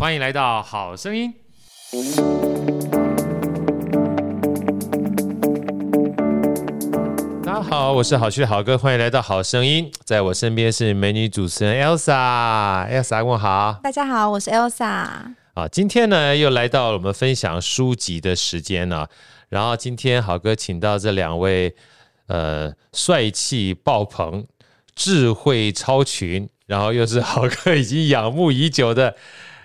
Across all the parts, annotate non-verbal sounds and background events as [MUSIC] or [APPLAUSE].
欢迎来到好声音。大家好，我是好趣的好哥，欢迎来到好声音。在我身边是美女主持人 Elsa，Elsa 问好。大家好，我是 Elsa。啊，今天呢又来到了我们分享书籍的时间了。然后今天好哥请到这两位，呃，帅气爆棚、智慧超群，然后又是好哥已经仰慕已久的。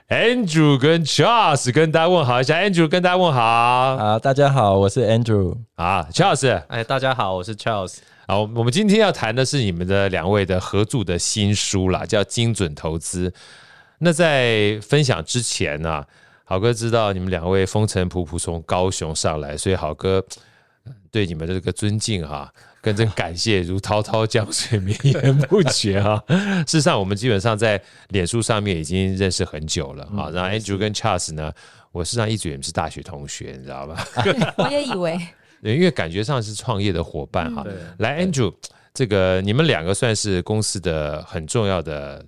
Andrew 跟 Charles 跟大家问好一下，Andrew 跟大家问好啊，大家好，我是 Andrew 啊，Charles，哎，大家好，我是 Charles 啊，我们今天要谈的是你们的两位的合著的新书啦，叫《精准投资》。那在分享之前呢、啊，好哥知道你们两位风尘仆仆从高雄上来，所以好哥对你们的这个尊敬哈、啊。跟这个感谢如滔滔江水绵延不绝啊！[LAUGHS] 事实上，我们基本上在脸书上面已经认识很久了啊。然后 Andrew 跟 Charles 呢，我事实上一直以为是大学同学，你知道吧？[LAUGHS] 我也以为，[LAUGHS] 因为感觉上是创业的伙伴哈。来，Andrew，这个你们两个算是公司的很重要的。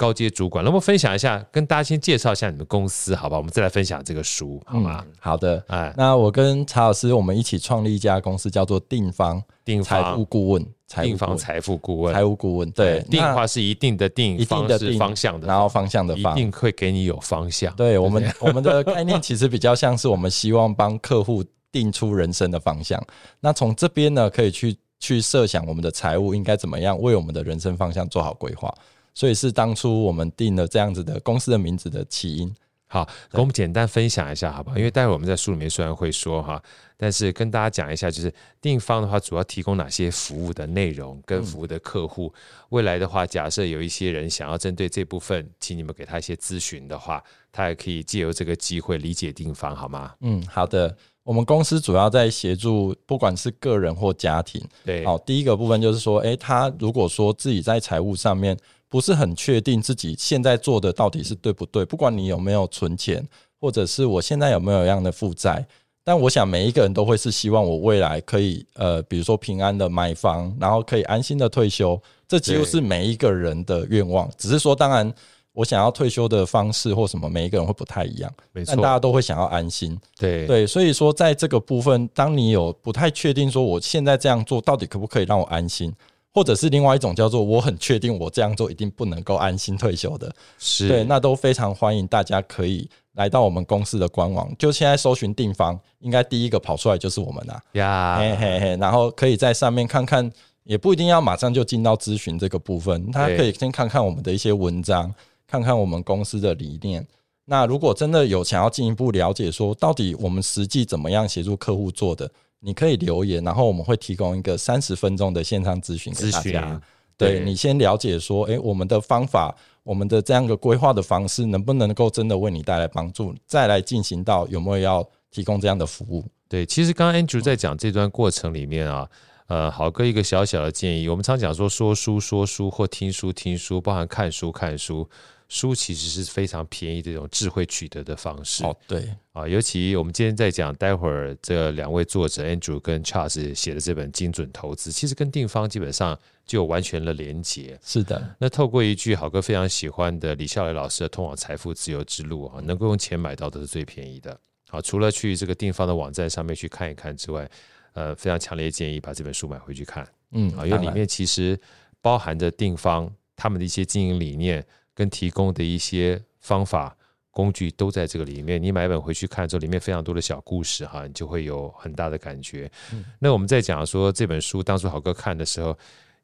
高阶主管，那么分享一下，跟大家先介绍一下你们公司，好吧？我们再来分享这个书，好吗？嗯、好的，哎，那我跟查老师，我们一起创立一家公司，叫做定方，定方财务顾问，定方财富顾问，财务顾问，对，定的话是一定的定，一定的方向的，然后方向的方，一定会给你有方向。对我们，[LAUGHS] 我们的概念其实比较像是我们希望帮客户定出人生的方向。那从这边呢，可以去去设想我们的财务应该怎么样为我们的人生方向做好规划。所以是当初我们定了这样子的公司的名字的起因。好，跟我们简单分享一下，好不好？因为待会我们在书里面虽然会说哈，但是跟大家讲一下，就是定方的话，主要提供哪些服务的内容跟服务的客户。未来的话，假设有一些人想要针对这部分，请你们给他一些咨询的话，他也可以借由这个机会理解定方，好吗？嗯，好的。我们公司主要在协助，不管是个人或家庭。对，好，第一个部分就是说，诶，他如果说自己在财务上面。不是很确定自己现在做的到底是对不对？不管你有没有存钱，或者是我现在有没有一样的负债，但我想每一个人都会是希望我未来可以呃，比如说平安的买房，然后可以安心的退休。这几乎是每一个人的愿望。只是说，当然我想要退休的方式或什么，每一个人会不太一样。没错，但大家都会想要安心。对对，所以说在这个部分，当你有不太确定说我现在这样做到底可不可以让我安心？或者是另外一种叫做我很确定我这样做一定不能够安心退休的，是对，那都非常欢迎大家可以来到我们公司的官网，就现在搜寻订房，应该第一个跑出来就是我们啦呀，嘿嘿嘿，然后可以在上面看看，也不一定要马上就进到咨询这个部分，他可以先看看我们的一些文章，看看我们公司的理念。那如果真的有想要进一步了解，说到底我们实际怎么样协助客户做的。你可以留言，然后我们会提供一个三十分钟的线上咨询给大家。对，你先了解说，诶，我们的方法，我们的这样一个规划的方式，能不能够真的为你带来帮助？再来进行到有没有要提供这样的服务？对，其实刚刚 Andrew 在讲这段过程里面啊，呃，好哥一个小小的建议，我们常讲说说书说书或听书听书，包含看书看书。书其实是非常便宜的一种智慧取得的方式。哦，对啊，尤其我们今天在讲，待会儿这两位作者 Andrew 跟 Charles 写的这本《精准投资》，其实跟定方基本上就有完全的连结。是的，那透过一句好哥非常喜欢的李笑来老师的《通往财富自由之路》啊，能够用钱买到的是最便宜的。好，除了去这个定方的网站上面去看一看之外，呃，非常强烈建议把这本书买回去看。嗯，啊，因为里面其实包含着定方他们的一些经营理念。跟提供的一些方法工具都在这个里面。你买本回去看之后，里面非常多的小故事哈，你就会有很大的感觉。嗯、那我们在讲说这本书，当初好哥看的时候，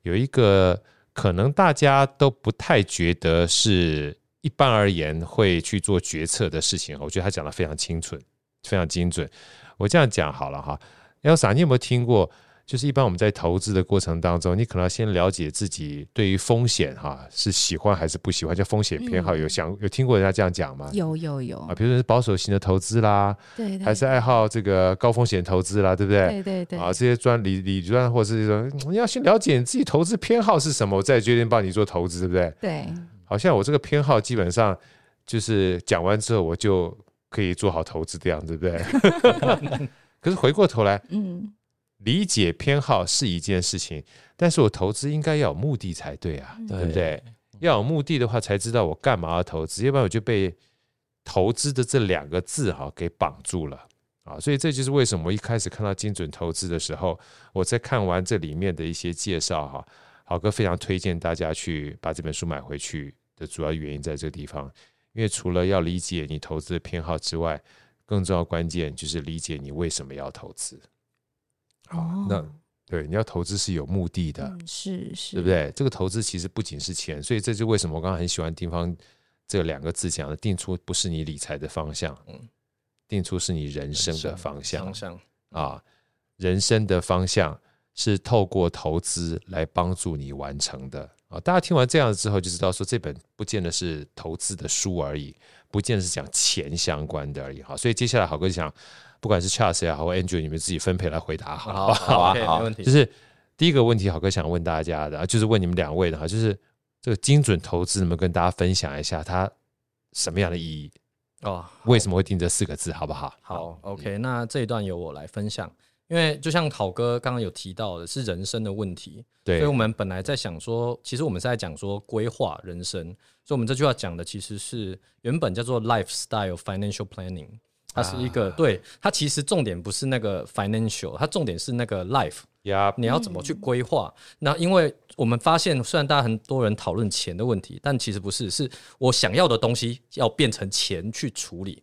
有一个可能大家都不太觉得是一般而言会去做决策的事情。我觉得他讲的非常清楚，非常精准。我这样讲好了哈，Elsa，你有没有听过？就是一般我们在投资的过程当中，你可能要先了解自己对于风险哈是喜欢还是不喜欢，叫风险偏好。有想有听过人家这样讲吗？有有有啊，比如说是保守型的投资啦，对，还是爱好这个高风险投资啦，对不对？对对对啊，这些专理理专或者是说你要先了解你自己投资偏好是什么，我再决定帮你做投资，对不对？对，好像我这个偏好基本上就是讲完之后我就可以做好投资这样，对不对？[LAUGHS] [LAUGHS] 可是回过头来，嗯。理解偏好是一件事情，但是我投资应该要有目的才对啊，对不对？要有目的的话，才知道我干嘛要投资，要不然我就被投资的这两个字哈给绑住了啊，所以这就是为什么我一开始看到精准投资的时候，我在看完这里面的一些介绍哈，郝哥非常推荐大家去把这本书买回去的主要原因在这个地方，因为除了要理解你投资的偏好之外，更重要关键就是理解你为什么要投资。好，那对你要投资是有目的的，嗯、是是，对不对？这个投资其实不仅是钱，所以这就为什么我刚刚很喜欢地方这两个字讲的，定出不是你理财的方向，嗯，定出是你人生的方向，方向啊，人生的方向是透过投资来帮助你完成的啊。大家听完这样子之后，就知道说这本不见得是投资的书而已，不见得是讲钱相关的而已。好，所以接下来好哥就讲。不管是 Charles 也好，或 Andrew，你们自己分配来回答好，好，好啊，好，没问题。就是第一个问题，好哥想问大家的，就是问你们两位的哈，就是这个精准投资，能不能跟大家分享一下它什么样的意义？哦，为什么会定这四个字，好不好？好，OK，那这一段由我来分享，因为就像好哥刚刚有提到的，是人生的问题，对，所以我们本来在想说，其实我们是在讲说规划人生，所以我们这句话讲的其实是原本叫做 Lifestyle Financial Planning。它是一个，对，它其实重点不是那个 financial，它重点是那个 life。你要怎么去规划？那因为我们发现，虽然大家很多人讨论钱的问题，但其实不是，是我想要的东西要变成钱去处理。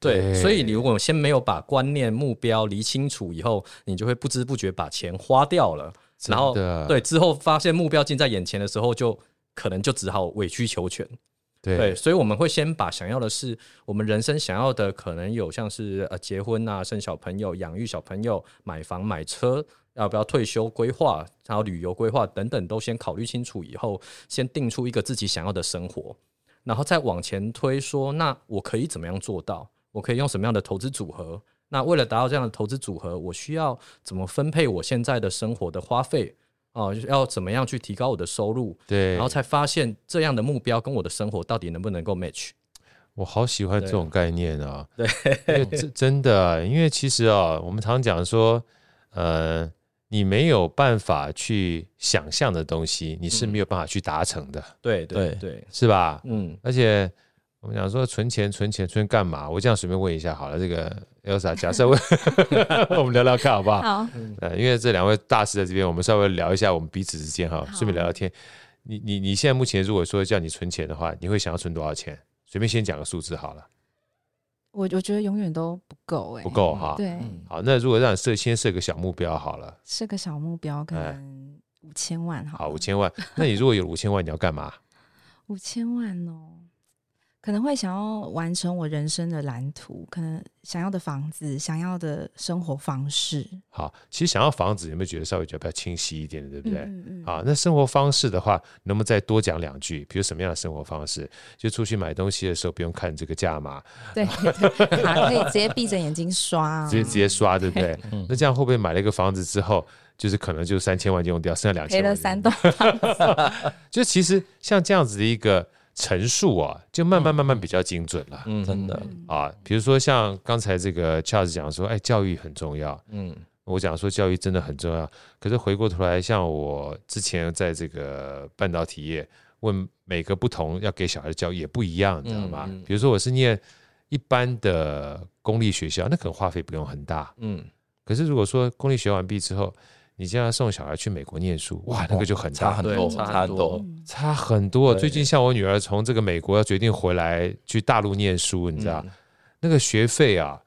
对，对，所以你如果先没有把观念目标理清楚以后，你就会不知不觉把钱花掉了。然后，对，之后发现目标近在眼前的时候，就可能就只好委曲求全。对，所以我们会先把想要的是我们人生想要的，可能有像是呃结婚啊、生小朋友、养育小朋友、买房买车，要不要退休规划，然后旅游规划等等，都先考虑清楚以后，先定出一个自己想要的生活，然后再往前推说，那我可以怎么样做到？我可以用什么样的投资组合？那为了达到这样的投资组合，我需要怎么分配我现在的生活的花费？哦，就是要怎么样去提高我的收入？对，然后才发现这样的目标跟我的生活到底能不能够 match？我好喜欢这种概念啊！对，[LAUGHS] 真真的，因为其实啊，我们常讲说，呃，你没有办法去想象的东西，你是没有办法去达成的。对对对，是吧？嗯，而且。我们讲说存钱，存钱，存干嘛？我这样随便问一下好了。这个 Elsa，假设问，[LAUGHS] [LAUGHS] 我们聊聊看好不好？好。呃，因为这两位大师在这边，我们稍微聊一下我们彼此之间哈，顺便聊聊天。你你你现在目前如果说叫你存钱的话，你会想要存多少钱？随便先讲个数字好了。我我觉得永远都不够哎，不够哈。对。好，那如果让你设先设个小目标好了，设个小目标可能五千万好。好，五千万。那你如果有五千万，你要干嘛？五千万哦。可能会想要完成我人生的蓝图，可能想要的房子，想要的生活方式。好，其实想要房子，有没有觉得稍微比较清晰一点的，对不对？嗯嗯。好，那生活方式的话，能不能再多讲两句？比如什么样的生活方式？就出去买东西的时候，不用看这个价码，[LAUGHS] 对，卡可以直接闭着眼睛刷，啊，直接直接刷，对不对？嗯。那这样会不会买了一个房子之后，就是可能就三千万就用掉，剩下两千万赔了三栋房子？[LAUGHS] 就其实像这样子的一个。陈述啊，就慢慢慢慢比较精准了。嗯，真的啊，比如说像刚才这个 Charles 讲说，哎，教育很重要。嗯，我讲说教育真的很重要。可是回过头来，像我之前在这个半导体业，问每个不同要给小孩的教育也不一样，你知道吗？比如说我是念一般的公立学校，那可能花费不用很大。嗯，可是如果说公立学完毕之后，你现在送小孩去美国念书，哇，那个就很差很多，差很多，差很多。最近像我女儿从这个美国要决定回来去大陆念书，你知道，那个学费啊，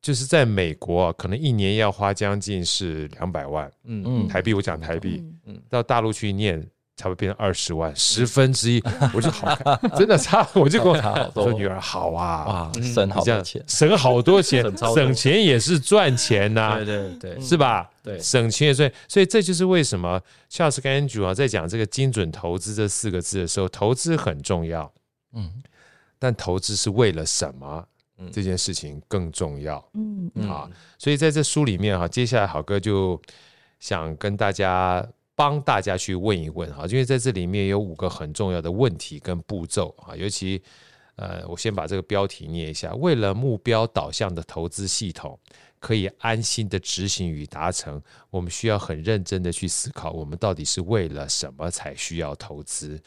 就是在美国啊，可能一年要花将近是两百万，嗯。嗯，台币，我讲台币，嗯，到大陆去念。才会变成二十万，十分之一，[LAUGHS] 我就好看，真的差，我就跟我 [LAUGHS] 说女儿好啊，哇，省好多钱，省好多钱，[LAUGHS] 省钱。也是赚钱呐，对对对，是吧？对，省钱也赚，所以这就是为什么 Charles 跟 Andrew 啊在讲这个精准投资这四个字的时候，投资很重要，嗯，但投资是为了什么？这件事情更重要，嗯啊，所以在这书里面哈，接下来好哥就想跟大家。帮大家去问一问哈，因为在这里面有五个很重要的问题跟步骤啊，尤其呃，我先把这个标题念一下：为了目标导向的投资系统可以安心的执行与达成，我们需要很认真的去思考，我们到底是为了什么才需要投资。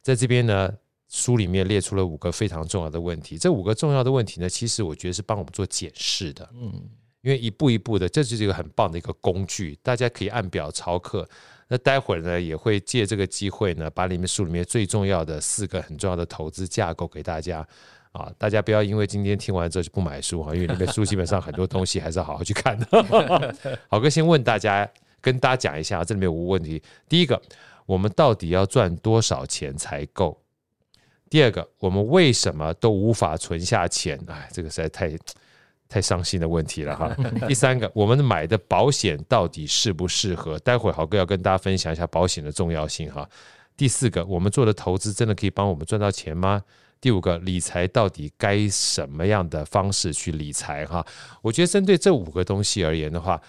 在这边呢，书里面列出了五个非常重要的问题。这五个重要的问题呢，其实我觉得是帮我们做检视的。嗯，因为一步一步的，这就是一个很棒的一个工具，大家可以按表操课。那待会儿呢，也会借这个机会呢，把里面书里面最重要的四个很重要的投资架构给大家啊！大家不要因为今天听完之后就不买书哈，因为里面书基本上很多东西还是要好好去看的。[LAUGHS] 好哥先问大家，跟大家讲一下，这里面有五个问题。第一个，我们到底要赚多少钱才够？第二个，我们为什么都无法存下钱？哎，这个实在太……太伤心的问题了哈。[LAUGHS] 第三个，我们买的保险到底适不适合？待会豪哥要跟大家分享一下保险的重要性哈。第四个，我们做的投资真的可以帮我们赚到钱吗？第五个，理财到底该什么样的方式去理财哈？我觉得针对这五个东西而言的话，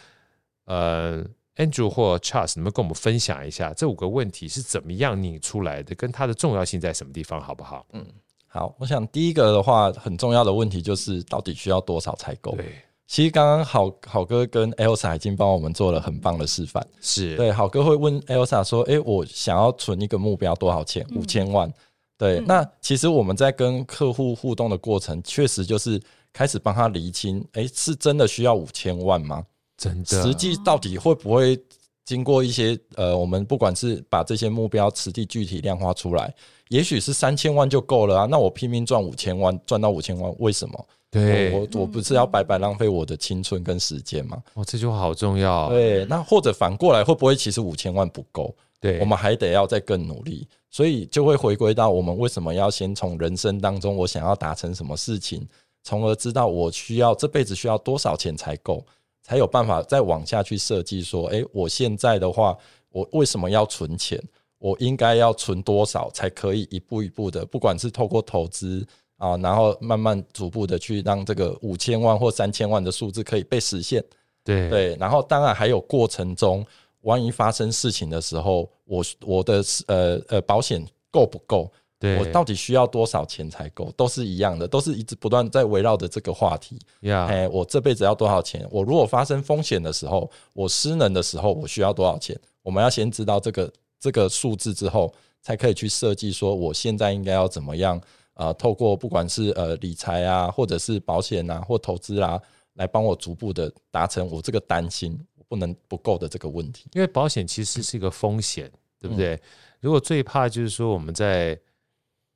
呃，Andrew 或 Charles，能不能跟我们分享一下这五个问题是怎么样拧出来的，跟它的重要性在什么地方，好不好？嗯。好，我想第一个的话，很重要的问题就是到底需要多少才够？对，其实刚刚好好哥跟 Elsa 已经帮我们做了很棒的示范。是对，好哥会问 Elsa 说：“诶，我想要存一个目标多少钱？五千万。”对，那其实我们在跟客户互动的过程，确实就是开始帮他厘清：诶，是真的需要五千万吗？真的，实际到底会不会经过一些呃，我们不管是把这些目标实际具体量化出来。也许是三千万就够了啊，那我拼命赚五千万，赚到五千万，为什么？对，我我不是要白白浪费我的青春跟时间吗？哦，这句话好重要。对，那或者反过来，会不会其实五千万不够？对，我们还得要再更努力，所以就会回归到我们为什么要先从人生当中，我想要达成什么事情，从而知道我需要这辈子需要多少钱才够，才有办法再往下去设计说，诶，我现在的话，我为什么要存钱？我应该要存多少才可以一步一步的，不管是透过投资啊，然后慢慢逐步的去让这个五千万或三千万的数字可以被实现。对对，然后当然还有过程中，万一发生事情的时候，我我的呃呃保险够不够？对，我到底需要多少钱才够？都是一样的，都是一直不断在围绕着这个话题。呀，哎，我这辈子要多少钱？我如果发生风险的时候，我失能的时候，我需要多少钱？我们要先知道这个。这个数字之后，才可以去设计说，我现在应该要怎么样？呃，透过不管是呃理财啊，或者是保险啊，或投资、啊，来帮我逐步的达成我这个担心不能不够的这个问题。因为保险其实是一个风险，嗯、对不对？如果最怕就是说我们在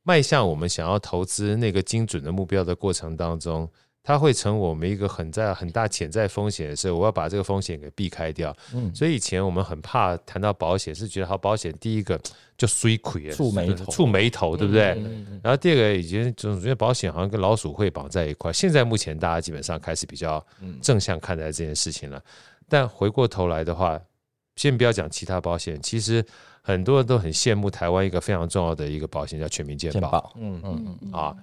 迈向我们想要投资那个精准的目标的过程当中。它会成我们一个很在很大潜在风险的时候，我要把这个风险给避开掉。嗯，所以以前我们很怕谈到保险，是觉得好保险第一个就衰亏，触眉头，触眉头，对不对？然后第二个，以前总觉得保险好像跟老鼠会绑在一块。现在目前大家基本上开始比较正向看待这件事情了。但回过头来的话，先不要讲其他保险，其实很多人都很羡慕台湾一个非常重要的一个保险，叫全民健保。嗯嗯嗯啊。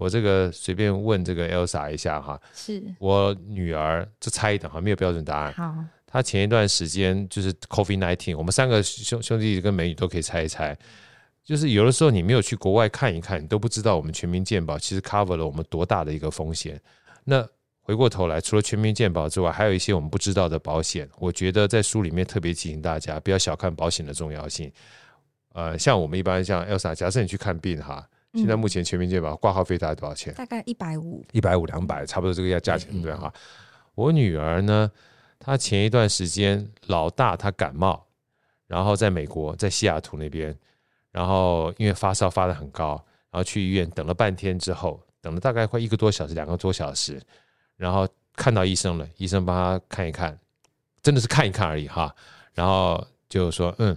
我这个随便问这个 Elsa 一下哈，是我女儿，就猜一等哈，没有标准答案。好，她前一段时间就是 COVID-19，我们三个兄兄弟跟美女都可以猜一猜。就是有的时候你没有去国外看一看，你都不知道我们全民健保其实 cover 了我们多大的一个风险。那回过头来，除了全民健保之外，还有一些我们不知道的保险。我觉得在书里面特别提醒大家，不要小看保险的重要性。呃，像我们一般像 Elsa，假设你去看病哈。现在目前全民健保挂号费大概多少钱？大概一百五，一百五两百，差不多这个价价钱对哈。我女儿呢，她前一段时间老大她感冒，然后在美国在西雅图那边，然后因为发烧发的很高，然后去医院等了半天之后，等了大概快一个多小时，两个多小时，然后看到医生了，医生帮她看一看，真的是看一看而已哈，然后就说嗯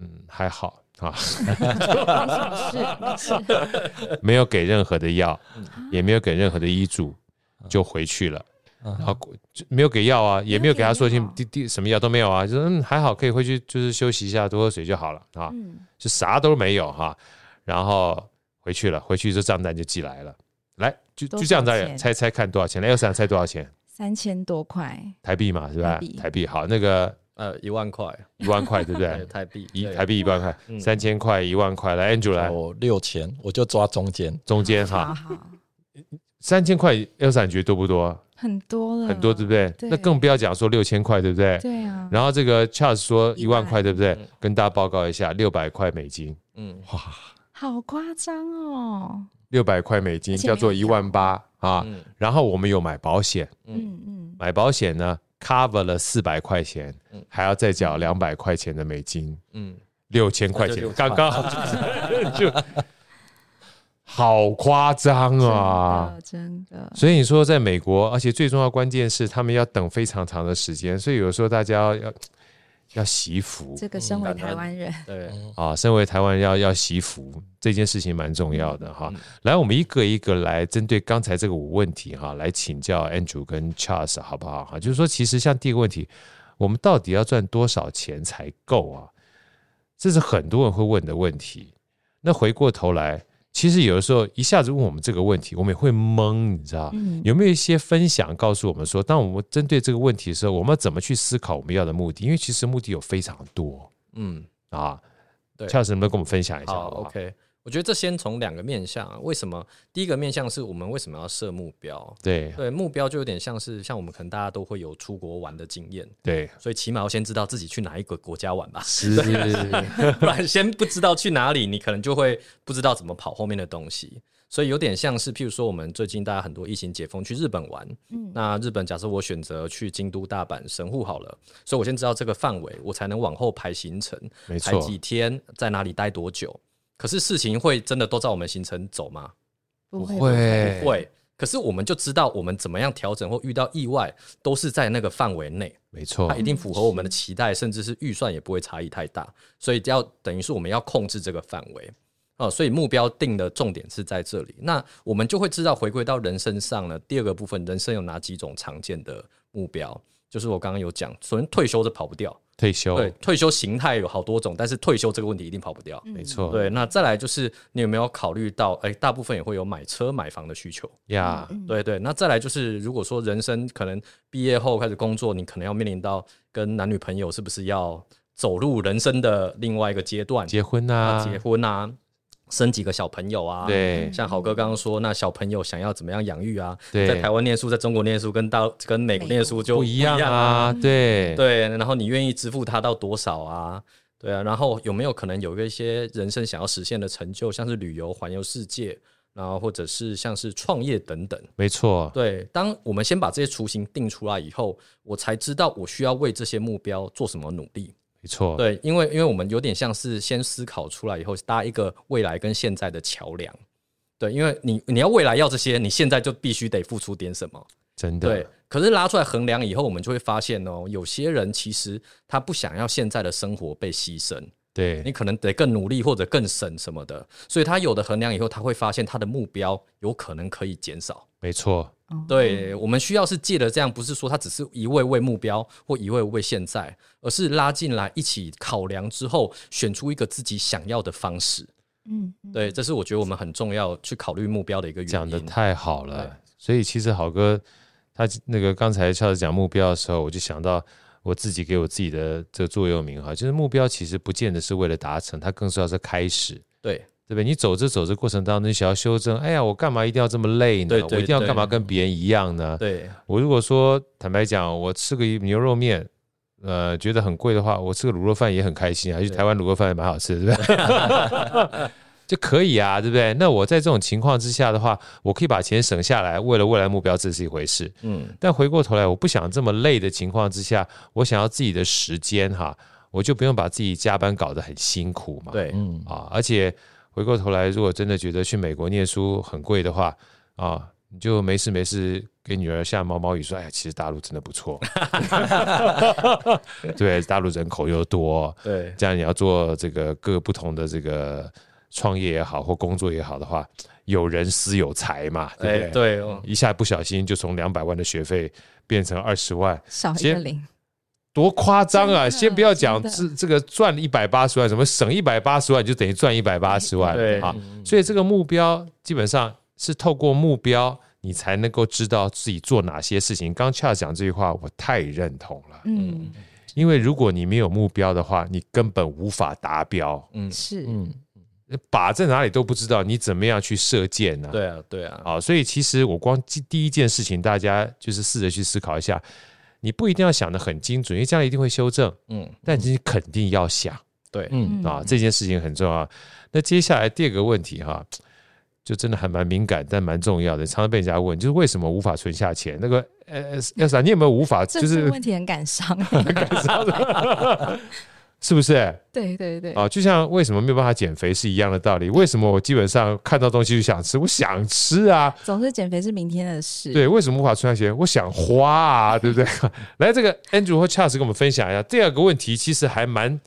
嗯还好。啊，没有给任何的药，也没有给任何的医嘱，就回去了。然后就没有给药啊，也没有给他说清第第什么药都没有啊，就说嗯还好，可以回去就是休息一下，多喝水就好了啊。就啥都没有哈，然后回去了，回去这账单就寄来了，来就就这样子，猜猜看多少钱？来，要想猜多少钱？三千多块台币嘛，是吧？台币好那个。呃，一万块，一万块，对不对？[LAUGHS] 台币一台币一万块，三千块，一万块。来，Andrew 来，我六千，我就抓中间，中间哈。三千块，Elsa 觉得多不多？很多了，很多，对不对？那更不要讲说六千块，对不对？对啊。然后这个 Charles 说一万块，对不对？跟大家报告一下，六百块美金。嗯，哇，好夸张哦！六百块美金叫做一万八啊，嗯然后我们有买保险，嗯嗯，买保险呢 cover 了四百块钱，还要再缴两百块钱的美金，嗯，六千块钱，6000刚刚好。[LAUGHS] 就就好夸张啊！真真的，所以你说在美国，而且最重要关键是他们要等非常长的时间，所以有时候大家要要要惜福这个身为台湾人，对，啊，身为台湾人要要惜福这件事情蛮重要的哈。嗯来，我们一个一个来针对刚才这个五问题哈，来请教 Andrew 跟 Charles 好不好哈？就是说，其实像第一个问题，我们到底要赚多少钱才够啊？这是很多人会问的问题。那回过头来，其实有的时候一下子问我们这个问题，我们也会懵，你知道？嗯，有没有一些分享告诉我们说，当我们针对这个问题的时候，我们要怎么去思考我们要的目的？因为其实目的有非常多嗯，啊。对 Charles 能不能跟我们分享一下，OK。我觉得这先从两个面向啊，为什么？第一个面向是我们为什么要设目标？对对，目标就有点像是像我们可能大家都会有出国玩的经验，对，所以起码要先知道自己去哪一个国家玩吧，是，[LAUGHS] 不然先不知道去哪里，你可能就会不知道怎么跑后面的东西。所以有点像是，譬如说我们最近大家很多疫情解封去日本玩，嗯那日本假设我选择去京都、大阪、神户好了，所以我先知道这个范围，我才能往后排行程，没错排几，天，在哪里待多久。可是事情会真的都在我们行程走吗？不会不会。可是我们就知道我们怎么样调整或遇到意外，都是在那个范围内，没错它一，定符合我们的期待，甚至是预算也不会差异太大。所以要等于是我们要控制这个范围哦，所以目标定的重点是在这里。那我们就会知道，回归到人身上呢，第二个部分，人生有哪几种常见的目标？就是我刚刚有讲，首先退休是跑不掉，退休，对，退休形态有好多种，但是退休这个问题一定跑不掉。没错，对，那再来就是你有没有考虑到，哎、大部分也会有买车买房的需求。呀，对对，那再来就是，如果说人生可能毕业后开始工作，你可能要面临到跟男女朋友是不是要走入人生的另外一个阶段，结婚啊，呐，结婚啊，生几个小朋友啊，，对像好哥刚刚说，那小朋友想要怎么样养育啊？对在台湾念书，在中国念书，跟到跟美国念书就不一样啊，对对，然后你愿意支付他到多少啊？对啊，然后有没有可能有一些人生想要实现的成就，像是旅游、环游世界，然后或者是像是创业等等？没错，对，当我们先把这些雏形定出来以后，我才知道我需要为这些目标做什么努力。没错，对，因为因为我们有点像是先思考出来以后，搭一个未来跟现在的桥梁。对，因为你你要未来要这些，你现在就必须得付出点什么。真的，对，可是拉出来衡量以后，我们就会发现哦，有些人其实他不想要现在的生活被牺牲，对你可能得更努力或者更省什么的，所以他有的衡量以后，他会发现他的目标有可能可以减少。没错，哦对，我们需要是借着这样，不是说他只是一味为目标或一味为现在，而是拉进来一起考量之后，选出一个自己想要的方式。嗯，嗯对，这是我觉得我们很重要去考虑目标的一个原因。讲的太好了。所以其实好哥他那个刚才笑着讲目标的时候，我就想到我自己给我自己的这个座右铭哈，就是目标其实不见得是为了达成，它更重要是开始。对对不对？你走着走着过程当中，你想要修正，哎呀，我干嘛一定要这么累呢？对对我一定要干嘛跟别人一样呢？对我如果说坦白讲，我吃个牛肉面，呃，觉得很贵的话，我吃个卤肉饭也很开心啊，去对台湾卤肉饭也蛮好吃的，对不对？[LAUGHS] 就可以啊，对不对？那我在这种情况之下的话，我可以把钱省下来，为了未来目标，这是一回事。嗯，但回过头来，我不想这么累的情况之下，我想要自己的时间哈，我就不用把自己加班搞得很辛苦嘛。对，嗯，啊，而且回过头来，如果真的觉得去美国念书很贵的话啊，你就没事没事给女儿下毛毛雨说，哎呀，其实大陆真的不错，[LAUGHS] 对，大陆人口又多，对，这样你要做这个各个不同的这个创业也好或工作也好的话，有人私有财嘛，对哎不对？对哦，一下不小心就从两百万的学费变成二十万，少一个零，多夸张啊！先不要讲真这这个赚一百八十万，什么省一百八十万就等于赚一百八十万对啊！所以这个目标基本上是透过目标，你才能够知道自己做哪些事情。刚 Charles 讲这句话，我太认同了。嗯，因为如果你没有目标的话，你根本无法达标，嗯，是，嗯，靶在哪里都不知道，你怎么样去射箭呢？对啊，对啊，啊，所以其实我光第第一件事情，大家就是试着去思考一下，你不一定要想得很精准，因为将来一定会修正，嗯，但你肯定要想。对，嗯啊，这件事情很重要。那接下来第二个问题哈，就真的还蛮敏感，但蛮重要的，常常被人家问，就是为什么无法存下钱？那个呃，Elsa，你有没有无法？就是这问题很感伤，很 [LAUGHS] [LAUGHS] 感伤的，是不是？对对对。啊，就像为什么没有办法减肥是一样的道理。为什么我基本上看到东西就想吃？我想吃啊。总是减肥是明天的事。对，为什么无法存下钱？我想花啊，[LAUGHS] 对不对？来，这个 Andrew 和 Charles 跟我们分享一下。第二个问题其实还蛮。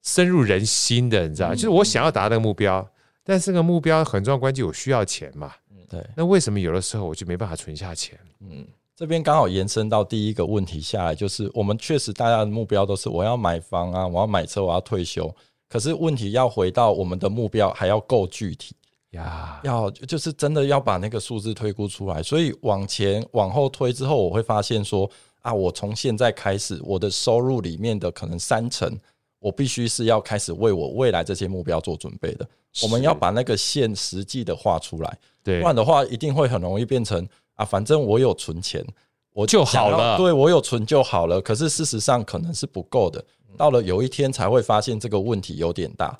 深入人心的，你知道，就是我想要达到那个目标，但是这个目标很重要关键，我需要钱嘛。对，那为什么有的时候我就没办法存下钱？嗯，这边刚好延伸到第一个问题下来，就是我们确实大家的目标都是我要买房啊，我要买车，我要退休。可是问题要回到我们的目标还要够具体呀，要就是真的要把那个数字推估出来。所以往前往后推之后，我会发现说啊，我从现在开始，我的收入里面的可能三成。我必须是要开始为我未来这些目标做准备的。我们要把那个线实际的画出来，对，不然的话一定会很容易变成啊，反正我有存钱，我就好了。对，我有存就好了。可是事实上可能是不够的，到了有一天才会发现这个问题有点大。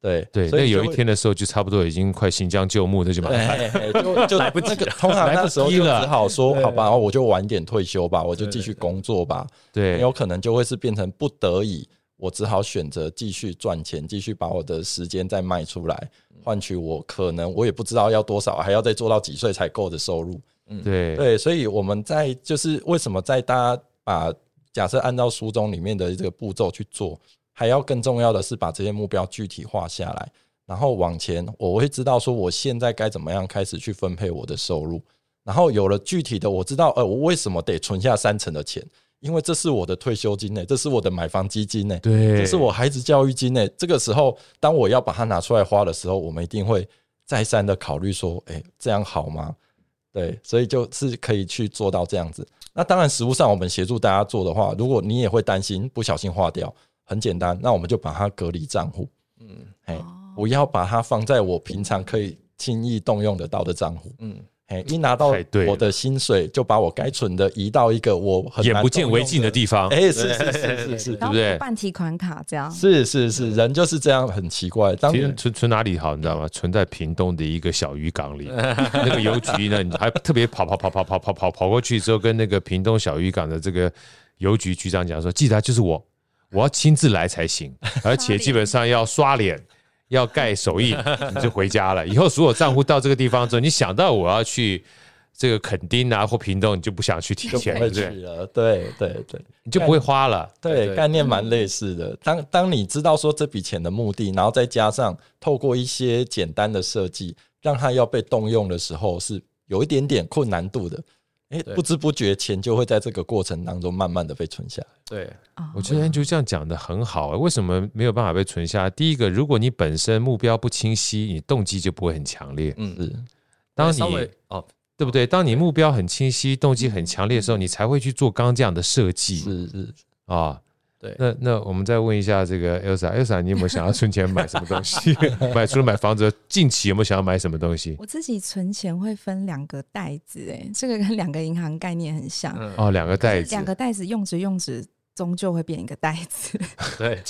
对对，所以有一天的时候就差不多已经快行将就木，那就麻烦，就就 [LAUGHS] 来不及了。通常那个时候就只好说好吧，我就晚点退休吧，我就继续工作吧。对，有可能就会是变成不得已。我只好选择继续赚钱，继续把我的时间再卖出来，换取我可能我也不知道要多少，还要再做到几岁才够的收入。嗯，对对，所以我们在就是为什么在大家把假设按照书中里面的这个步骤去做，还要更重要的是把这些目标具体化下来，然后往前我会知道说我现在该怎么样开始去分配我的收入，然后有了具体的，我知道呃我为什么得存下三成的钱。因为这是我的退休金呢，这是我的买房基金呢，对，这是我孩子教育金呢。这个时候，当我要把它拿出来花的时候，我们一定会再三的考虑说，哎，这样好吗？对，所以就是可以去做到这样子。那当然，实物上我们协助大家做的话，如果你也会担心不小心化掉，很简单，那我们就把它隔离账户，嗯，哎，不要把它放在我平常可以轻易动用得到的账户，嗯。哎，一拿到我的薪水，就把我该存的移到一个我很眼不见为净的地方。哎，是是是是是，对不对？办提款卡这样。是是是，人就是这样，很奇怪。当其实存存哪里好，你知道吗？存在屏东的一个小渔港里，[LAUGHS] 那个邮局呢，你还特别跑跑跑跑跑跑跑跑过去之后，跟那个屏东小渔港的这个邮局局长讲说：“记得就是我，我要亲自来才行，而且基本上要刷脸。”要盖手印，[LAUGHS] 你就回家了。以后所有账户到这个地方之后，你想到我要去这个垦丁啊或屏东，你就不想去提钱了，对对对，你就不会花了。对，概念蛮类似的。当当你知道说这笔钱的目的，然后再加上透过一些简单的设计，让它要被动用的时候，是有一点点困难度的。哎，不知不觉钱就会在这个过程当中慢慢的被存下来。对，我觉得 Andrew 这样讲的很好。为什么没有办法被存下来？第一个，如果你本身目标不清晰，你动机就不会很强烈。嗯，是。当你哦，对不对？当你目标很清晰，动机很强烈的时候，你才会去做刚刚这样的设计。是是啊。对，那那我们再问一下这个 Elsa，Elsa，你有没有想要存钱买什么东西？[LAUGHS] [LAUGHS] 买除了买房子，近期有没有想要买什么东西？我自己存钱会分两个袋子，哎，这个跟两个银行概念很像。嗯、哦，两个袋子，两个袋子用着用着，终究会变一个袋子。[LAUGHS] 对，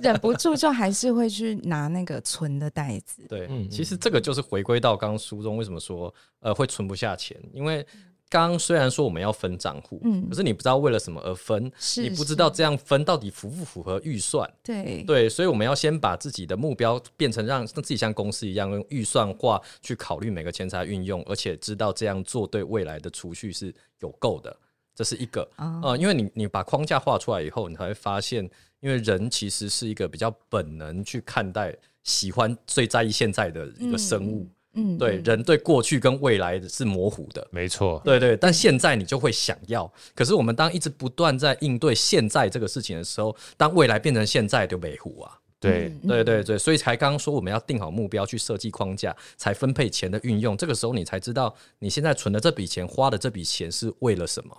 忍不住就还是会去拿那个存的袋子。对，嗯，其实这个就是回归到刚刚书中为什么说呃会存不下钱，因为。刚虽然说我们要分账户，嗯，可是你不知道为了什么而分，是你不知道这样分到底符不符合预算，对。对，所以我们要先把自己的目标变成让自己像公司一样用预算化去考虑每个钱财运用，而且知道这样做对未来的储蓄是有够的，这是一个。啊、哦。呃，因为你你把框架画出来以后，你才会发现，因为人其实是一个比较本能去看待、喜欢最在意现在的一个生物。嗯嗯，对，人对过去跟未来是模糊的，没错，对对，但现在你就会想要。可是我们当一直不断在应对现在这个事情的时候，当未来变成现在就模糊啊。对，对对对，所以才刚刚说我们要定好目标，去设计框架，才分配钱的运用。这个时候你才知道你现在存的这笔钱，花的这笔钱是为了什么。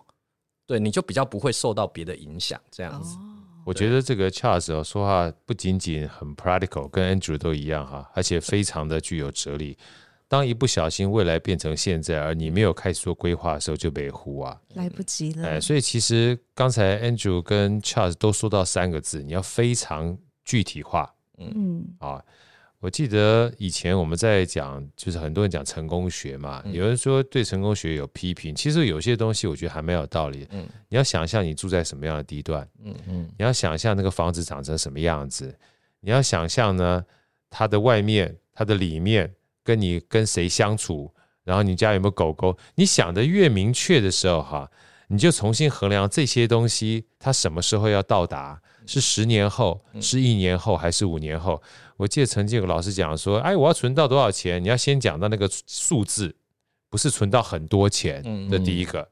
对，你就比较不会受到别的影响。这样子，我觉得这个 Charles 说话不仅仅很 practical，跟 Andrew 都一样哈，而且非常的具有哲理。当一不小心未来变成现在，而你没有开始做规划的时候，就被糊啊，来不及了。哎，所以其实刚才 Andrew 跟 Charles 都说到三个字，你要非常具体化。嗯啊，我记得以前我们在讲，就是很多人讲成功学嘛，嗯、有人说对成功学有批评，其实有些东西我觉得还蛮有道理。嗯，你要想象你住在什么样的地段，嗯嗯，你要想象那个房子长成什么样子，你要想象呢，它的外面、它的里面，跟你跟谁相处，然后你家有没有狗狗，你想的越明确的时候，哈，你就重新衡量这些东西，它什么时候要到达。是十年后，是一年后，还是五年后？我记得曾经有个老师讲说：“哎，我要存到多少钱？你要先讲到那个数字，不是存到很多钱的第一个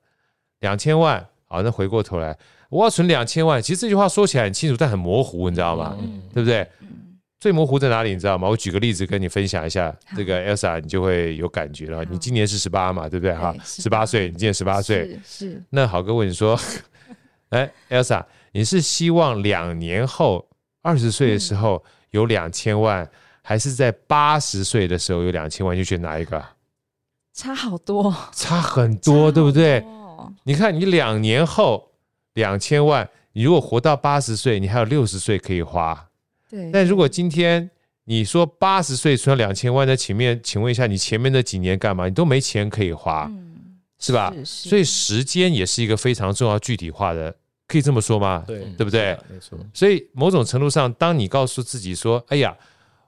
两千万。好，那回过头来，我要存两千万。其实这句话说起来很清楚，但很模糊，你知道吗？对不对？最模糊在哪里？你知道吗？我举个例子跟你分享一下，这个 Elsa 你就会有感觉了。你今年是十八嘛，对不对？哈，十八岁，你今年十八岁，是。那好哥问你说：“ [LAUGHS] 哎，Elsa。”你是希望两年后二十岁的时候有两千万，还是在八十岁的时候有两千万？就选哪一个？差好多，差很多，对不对？你看，你两年后两千万，你如果活到八十岁，你还有六十岁可以花。对。但如果今天你说八十岁存了两千万，在前面，请问一下，你前面那几年干嘛？你都没钱可以花，是吧？所以时间也是一个非常重要、具体化的。可以这么说吗？对，对不对？没错。所以某种程度上，当你告诉自己说：“哎呀，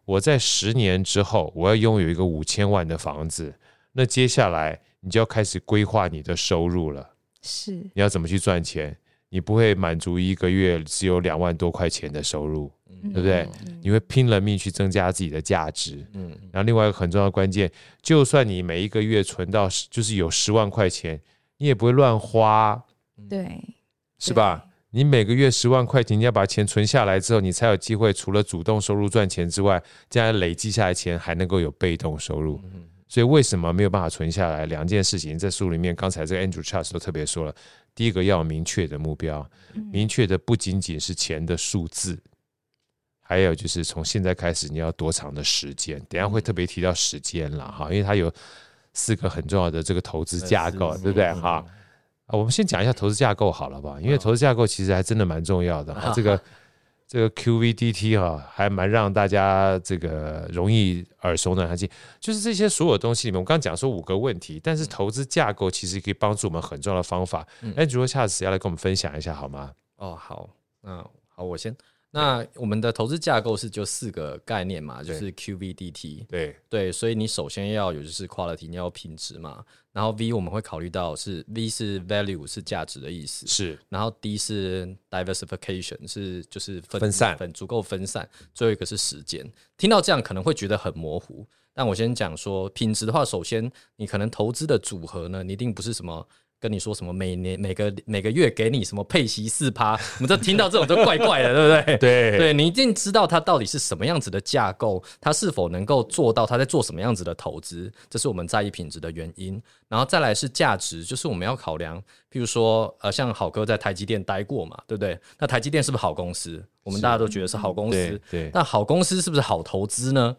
我在十年之后我要拥有一个五千万的房子”，那接下来你就要开始规划你的收入了。是，你要怎么去赚钱？你不会满足一个月只有两万多块钱的收入，对不对？你会拼了命去增加自己的价值。嗯。然后另外一个很重要的关键，就算你每一个月存到就是有十万块钱，你也不会乱花。对。是吧？你每个月十万块钱，你要把钱存下来之后，你才有机会除了主动收入赚钱之外，将来累积下来钱还能够有被动收入。所以为什么没有办法存下来？两件事情在书里面，刚才这个 Andrew Charles 都特别说了。第一个要有明确的目标，明确的不仅仅是钱的数字，还有就是从现在开始你要多长的时间。等下会特别提到时间了哈，因为它有四个很重要的这个投资架构，对不对哈？啊，我们先讲一下投资架构好了吧？因为投资架构其实还真的蛮重要的哈。这个这个 QVDT 哈，还蛮让大家这个容易耳熟能详。就是这些所有东西里面，我刚刚讲说五个问题，但是投资架构其实可以帮助我们很重要的方法。哎，如果下次要来跟我们分享一下好吗？哦，好，那好，我先。那我们的投资架构是就四个概念嘛，就是 QVDT。对对，所以你首先要有就是 quality，你要有品质嘛。然后 V 我们会考虑到是 V 是 value 是价值的意思，是。然后 D 是 diversification 是就是分分散分足够分散。最后一个是时间。听到这样可能会觉得很模糊，但我先讲说品质的话，首先你可能投资的组合呢，你一定不是什么。跟你说什么？每年每个每个月给你什么配息四趴？我们这听到这种都怪怪的，[LAUGHS] 对不对？对，对你一定知道它到底是什么样子的架构，它是否能够做到，它在做什么样子的投资，这是我们在意品质的原因。然后再来是价值，就是我们要考量，譬如说，呃，像好哥在台积电待过嘛，对不对？那台积电是不是好公司？我们大家都觉得是好公司，对，那。好公司是不是好投资呢？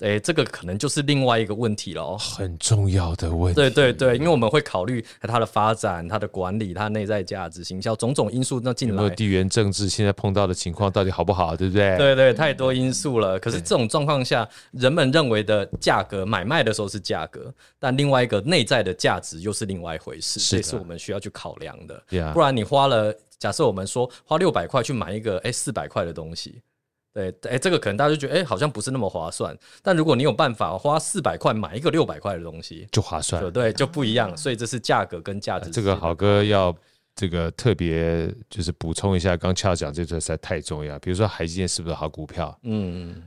哎，这个可能就是另外一个问题了哦，很重要的问题。对对对，因为我们会考虑它的发展、它的管理、它内在价值、行销种种因素，那进来。有地缘政治现在碰到的情况到底好不好，对不对？对对，太多因素了。可是这种状况下，人们认为的价格买卖的时候是价格，但另外一个内在的价值又是另外一回事，这是我们需要去考量的。不然你花了，假设我们说花六百块去买一个哎四百块的东西。对，哎，这个可能大家就觉得，哎，好像不是那么划算。但如果你有办法花四百块买一个六百块的东西，就划算，对，就不一样。所以这是价格跟价值。这个好哥要这个特别就是补充一下，刚恰讲这个实在太重要。比如说海基电是不是好股票？嗯，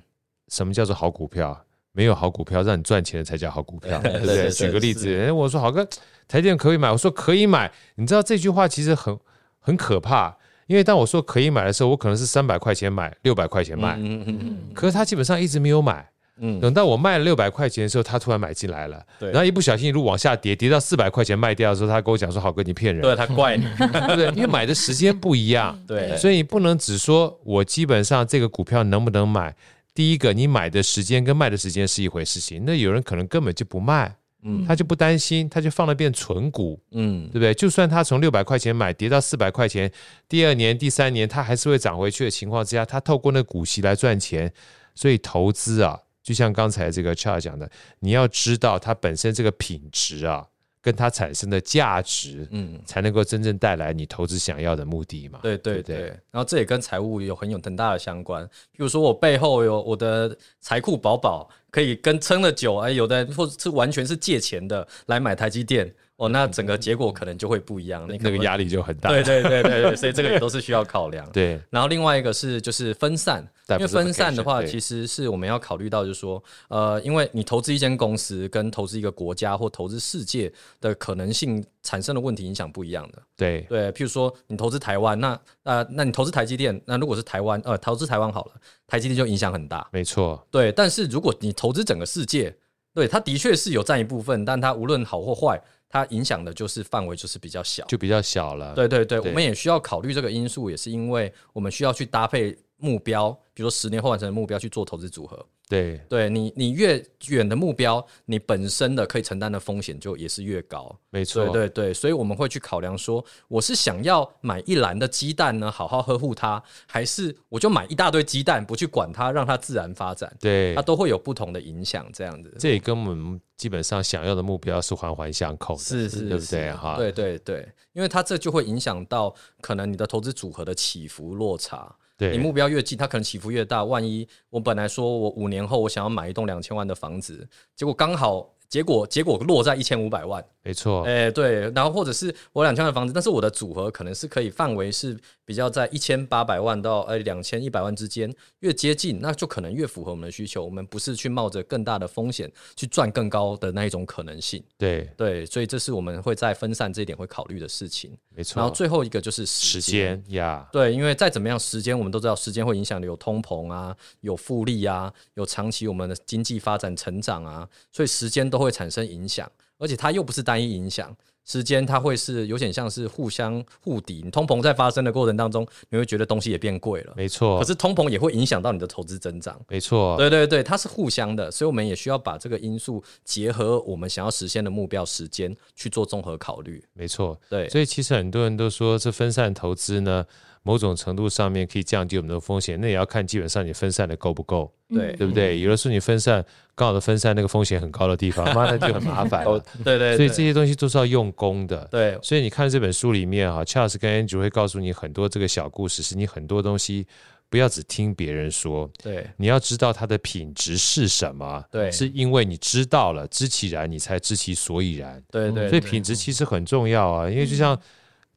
什么叫做好股票？没有好股票，让你赚钱的才叫好股票，[LAUGHS] 对不对？举个例子，哎，我说好哥，台电可以买，我说可以买。你知道这句话其实很很可怕。因为当我说可以买的时候，我可能是三百块钱买，六百块钱卖，嗯嗯嗯，可是他基本上一直没有买，嗯，等到我卖了六百块钱的时候，他突然买进来了，对，然后一不小心一路往下跌，跌到四百块钱卖掉的时候，他跟我讲说：“好哥，你骗人。”对，他怪你，[LAUGHS] 对不对？因为买的时间不一样，对，所以你不能只说我基本上这个股票能不能买。第一个，你买的时间跟卖的时间是一回事情，那有人可能根本就不卖，嗯，他就不担心，他就放了变存股，嗯，对不对？就算他从六百块钱买跌到四百块钱，第二年、第三年他还是会涨回去的情况之下，他透过那股息来赚钱。所以投资啊，就像刚才这个 Charles 讲的，你要知道它本身这个品质啊。跟它产生的价值，嗯，才能够真正带来你投资想要的目的嘛？对对对。然后这也跟财务有很有很大的相关。比如说我背后有我的财库宝宝，可以跟撑了久，哎，有的或者是完全是借钱的来买台积电。哦，那整个结果可能就会不一样，那那个压力就很大。对对对对对，所以这个 [LAUGHS] 也都是需要考量。对，然后另外一个是就是分散，因为分散的话，其实是我们要考虑到，就是说，呃，因为你投资一间公司跟投资一个国家或投资世界的可能性产生的问题影响不一样的。对对，譬如说你投资台湾，那呃，那你投资台积电，那如果是台湾，呃，投资台湾好了，台积电就影响很大。没错。对，但是如果你投资整个世界，对，它的确是有占一部分，但它无论好或坏。它影响的就是范围就是比较小，就比较小了。对对对，对我们也需要考虑这个因素，也是因为我们需要去搭配目标，比如说十年后完成的目标去做投资组合。对，对你，你越远的目标，你本身的可以承担的风险就也是越高。没错，对对对，所以我们会去考量说，我是想要买一篮的鸡蛋呢，好好呵护它，还是我就买一大堆鸡蛋，不去管它，让它自然发展？对，它都会有不同的影响。这样子，这也跟我们基本上想要的目标是环环相扣的，是是，对不对？哈，对对对，因为它这就会影响到可能你的投资组合的起伏落差。你目标越近，它可能起伏越大。万一我本来说我五年后我想要买一栋两千万的房子，结果刚好。结果结果落在一千五百万，没错，哎对，然后或者是我两千万的房子，但是我的组合可能是可以范围是比较在一千八百万到呃两千一百万之间，越接近那就可能越符合我们的需求。我们不是去冒着更大的风险去赚更高的那一种可能性。对对，所以这是我们会在分散这一点会考虑的事情。没错，然后最后一个就是时间呀，对，因为再怎么样，时间我们都知道，时间会影响的有通膨啊，有复利啊，有长期我们的经济发展成长啊，所以时间都会产生影响。而且它又不是单一影响，时间它会是有点像是互相互抵。你通膨在发生的过程当中，你会觉得东西也变贵了，没错。可是通膨也会影响到你的投资增长，没错。对对对，它是互相的，所以我们也需要把这个因素结合我们想要实现的目标时间去做综合考虑。没错，对。所以其实很多人都说，这分散投资呢，某种程度上面可以降低我们的风险，那也要看基本上你分散的够不够，对对不对？有的时候你分散刚好的分散那个风险很高的地方，妈那就很麻烦了。对，对对，所以这些东西都是要用功的。对，所以你看这本书里面哈，Charles 跟 Andrew 会告诉你很多这个小故事，是你很多东西不要只听别人说，对，你要知道它的品质是什么，对，是因为你知道了，知其然，你才知其所以然。对对，对，所以品质其实很重要啊，因为就像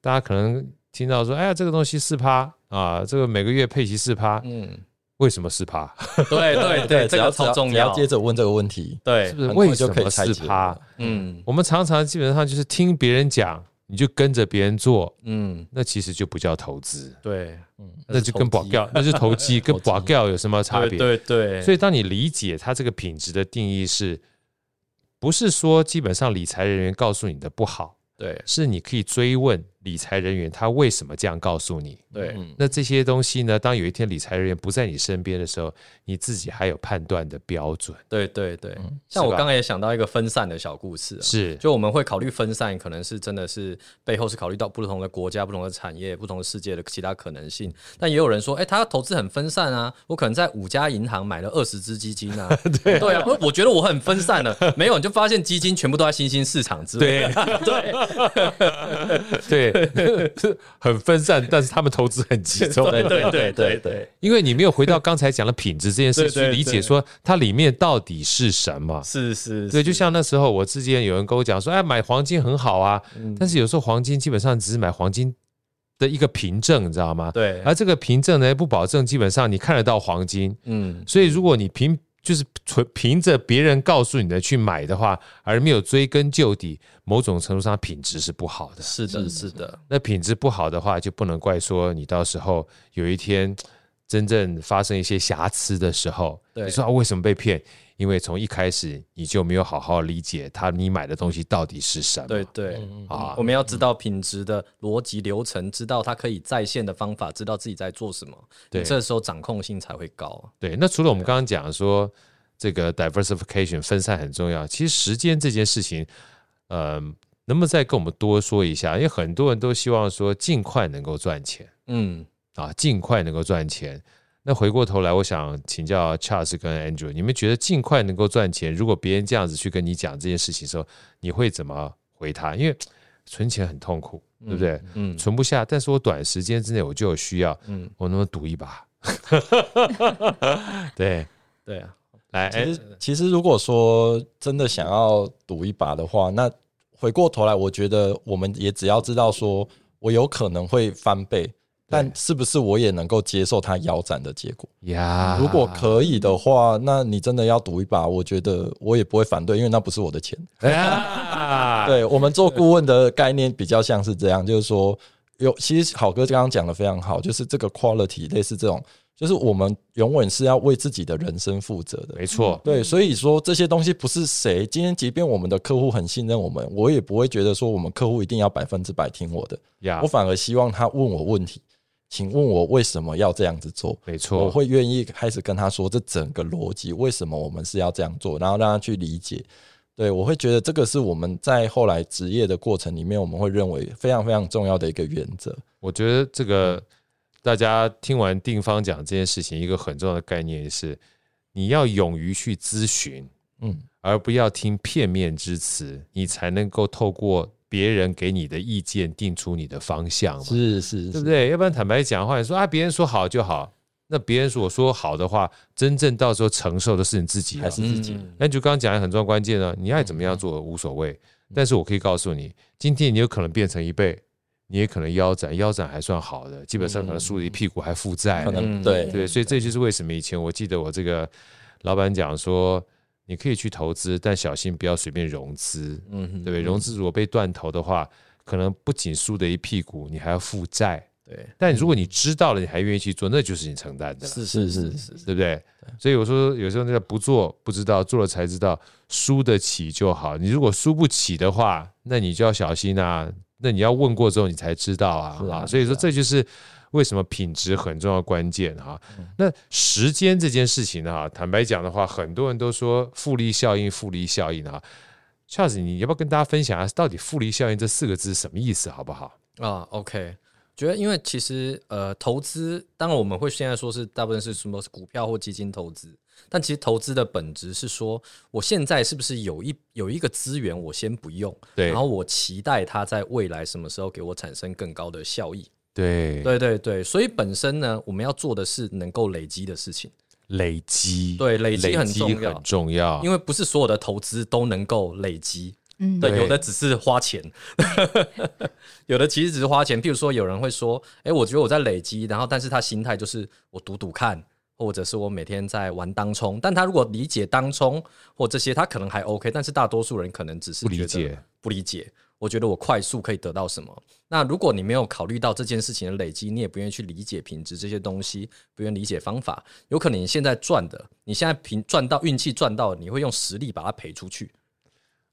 大家可能听到说，哎呀，这个东西四趴。啊，这个每个月配齐四趴，嗯，为什么四趴？对对对，这个超重要。要接着问这个问题，对，是不是为什么四趴？嗯，我们常常基本上就是听别人讲，你就跟着别人做，嗯，那其实就不叫投资，对，嗯，那就跟保掉，那就投机，跟保掉 [LAUGHS] 有什么差别？对对。所以当你理解它这个品质的定义是，不是说基本上理财人员告诉你的不好，对，是你可以追问。理财人员他为什么这样告诉你？对，那这些东西呢？当有一天理财人员不在你身边的时候，你自己还有判断的标准。对对对，像我刚才也想到一个分散的小故事，是就我们会考虑分散，可能是真的是背后是考虑到不同的国家、不同的产业、不同的世界的其他可能性。但也有人说，哎，他投资很分散啊，我可能在五家银行买了二十只基金啊。[LAUGHS] 对对啊，我觉得我很分散了，没有你就发现基金全部都在新兴市场之类的。对 [LAUGHS] 对。[LAUGHS] 很分散，但是他们投资很集中。对对对对，因为你没有回到刚才讲的品质这件事去理解，说它里面到底是什么？是是，对，就像那时候我之前有人跟我讲说，哎，买黄金很好啊，但是有时候黄金基本上只是买黄金的一个凭证，你知道吗？对，而这个凭证呢，不保证基本上你看得到黄金。嗯，所以如果你凭就是纯凭着别人告诉你的去买的话，而没有追根究底，某种程度上品质是不好的。是的，是的。那品质不好的话，就不能怪说你到时候有一天真正发生一些瑕疵的时候，你说啊，为什么被骗？因为从一开始你就没有好好理解他，你买的东西到底是什么？对对啊，我们要知道品质的逻辑流程，知道它可以在线的方法，知道自己在做什么，对，这时候掌控性才会高。对，那除了我们刚刚讲说这个 diversification 分散很重要。其实时间这件事情，呃，能不能再跟我们多说一下？因为很多人都希望说尽快能够赚钱，嗯，啊，尽快能够赚钱。那回过头来，我想请教 Charles 跟 Andrew，你们觉得尽快能够赚钱，如果别人这样子去跟你讲这件事情的时候，你会怎么回他？因为存钱很痛苦，对不对？嗯，嗯存不下，但是我短时间之内我就有需要，嗯，我能不能赌一把？[LAUGHS] 对对啊。来，其实其实如果说真的想要赌一把的话，那回过头来，我觉得我们也只要知道说，我有可能会翻倍，但是不是我也能够接受他腰斩的结果呀？如果可以的话，那你真的要赌一把，我觉得我也不会反对，因为那不是我的钱。[LAUGHS] 对，我们做顾问的概念比较像是这样，就是说有，其实好哥刚刚讲的非常好，就是这个 quality 类似这种。就是我们永远是要为自己的人生负责的，没错。对，所以说这些东西不是谁今天，即便我们的客户很信任我们，我也不会觉得说我们客户一定要百分之百听我的。我反而希望他问我问题，请问我为什么要这样子做？没错，我会愿意开始跟他说这整个逻辑，为什么我们是要这样做，然后让他去理解。对，我会觉得这个是我们在后来职业的过程里面，我们会认为非常非常重要的一个原则。我觉得这个。大家听完定方讲这件事情，一个很重要的概念是，你要勇于去咨询，嗯，而不要听片面之词，你才能够透过别人给你的意见定出你的方向嘛。是是，是，对不对？要不然坦白讲话，你说啊，别人说好就好，那别人所说好的话，真正到时候承受的是你自己，还是自己？那就刚刚讲的很重要关键呢，你爱怎么样做无所谓，但是我可以告诉你，今天你有可能变成一倍。你也可能腰斩，腰斩还算好的，基本上可能输了一屁股还负债。可能对对，所以这就是为什么以前我记得我这个老板讲说，你可以去投资，但小心不要随便融资，嗯，对不对？融资如果被断头的话，可能不仅输的一屁股，你还要负债。对，但如果你知道了，你还愿意去做，那就是你承担的。是是是是，对不对？所以我说有时候那个不做不知道，做了才知道，输得起就好。你如果输不起的话，那你就要小心啊。那你要问过之后，你才知道啊，啊，所以说这就是为什么品质很重要关键哈。那时间这件事情呢，坦白讲的话，很多人都说复利效应，复利效应啊。Charles，你要不要跟大家分享一下，到底复利效应这四个字是什么意思，好不好？啊，OK，觉得因为其实呃，投资当然我们会现在说是大部分是什么股票或基金投资。但其实投资的本质是说，我现在是不是有一有一个资源，我先不用，对，然后我期待它在未来什么时候给我产生更高的效益，对，对对对，所以本身呢，我们要做的是能够累积的事情，累积，对，累积很重要，很重要，因为不是所有的投资都能够累积，嗯，对，有的只是花钱，[LAUGHS] 有的其实只是花钱，譬如说有人会说，哎，我觉得我在累积，然后但是他心态就是我赌赌看。或者是我每天在玩当冲，但他如果理解当冲或这些，他可能还 OK。但是大多数人可能只是不理解，不理解。我觉得我快速可以得到什么？那如果你没有考虑到这件事情的累积，你也不愿意去理解品质这些东西，不愿意理解方法，有可能你现在赚的，你现在凭赚到运气赚到，你会用实力把它赔出去。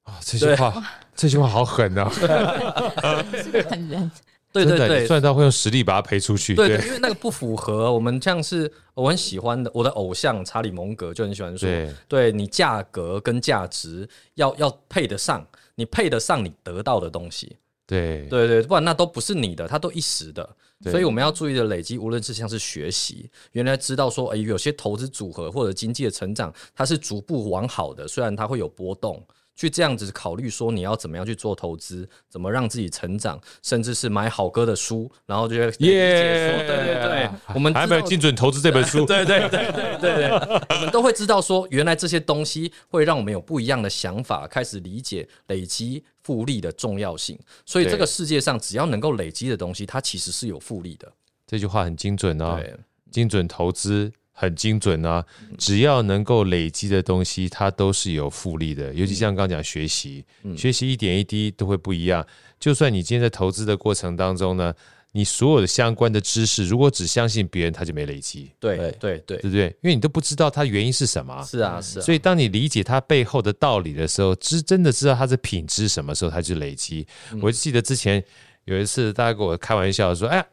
啊，这句话，[LAUGHS] 这句话好狠啊！[LAUGHS] [LAUGHS] 狠人。对对对，赚到会用实力把它赔出去。对，对，对，因为那个不符合我们，像是我很喜欢的，我的偶像查理蒙格就很喜欢说，对，对你价格跟价值要要配得上，你配得上你得到的东西。对对对，不然那都不是你的，它都一时的。所以我们要注意的累积，无论是像是学习，原来知道说，哎，有些投资组合或者经济的成长，它是逐步往好的，虽然它会有波动。去这样子考虑说你要怎么样去做投资，怎么让自己成长，甚至是买好哥的书，然后就耶，对对对，我们还没有精准投资这本书，[LAUGHS] 对对对对对对，我们都会知道说，原来这些东西会让我们有不一样的想法，开始理解累积复利的重要性。所以这个世界上只要能够累积的东西，它其实是有复利的。这句话很精准哦，精准投资。很精准啊！只要能够累积的东西，它都是有复利的。尤其像刚刚讲学习，学习一点一滴都会不一样。就算你今天在投资的过程当中呢，你所有的相关的知识，如果只相信别人，他就没累积。对对对，对不对？因为你都不知道它原因是什么。是啊是啊。所以当你理解它背后的道理的时候，知真的知道它的品质什么时候，它就累积。我就记得之前有一次，大家跟我开玩笑说：“哎呀。”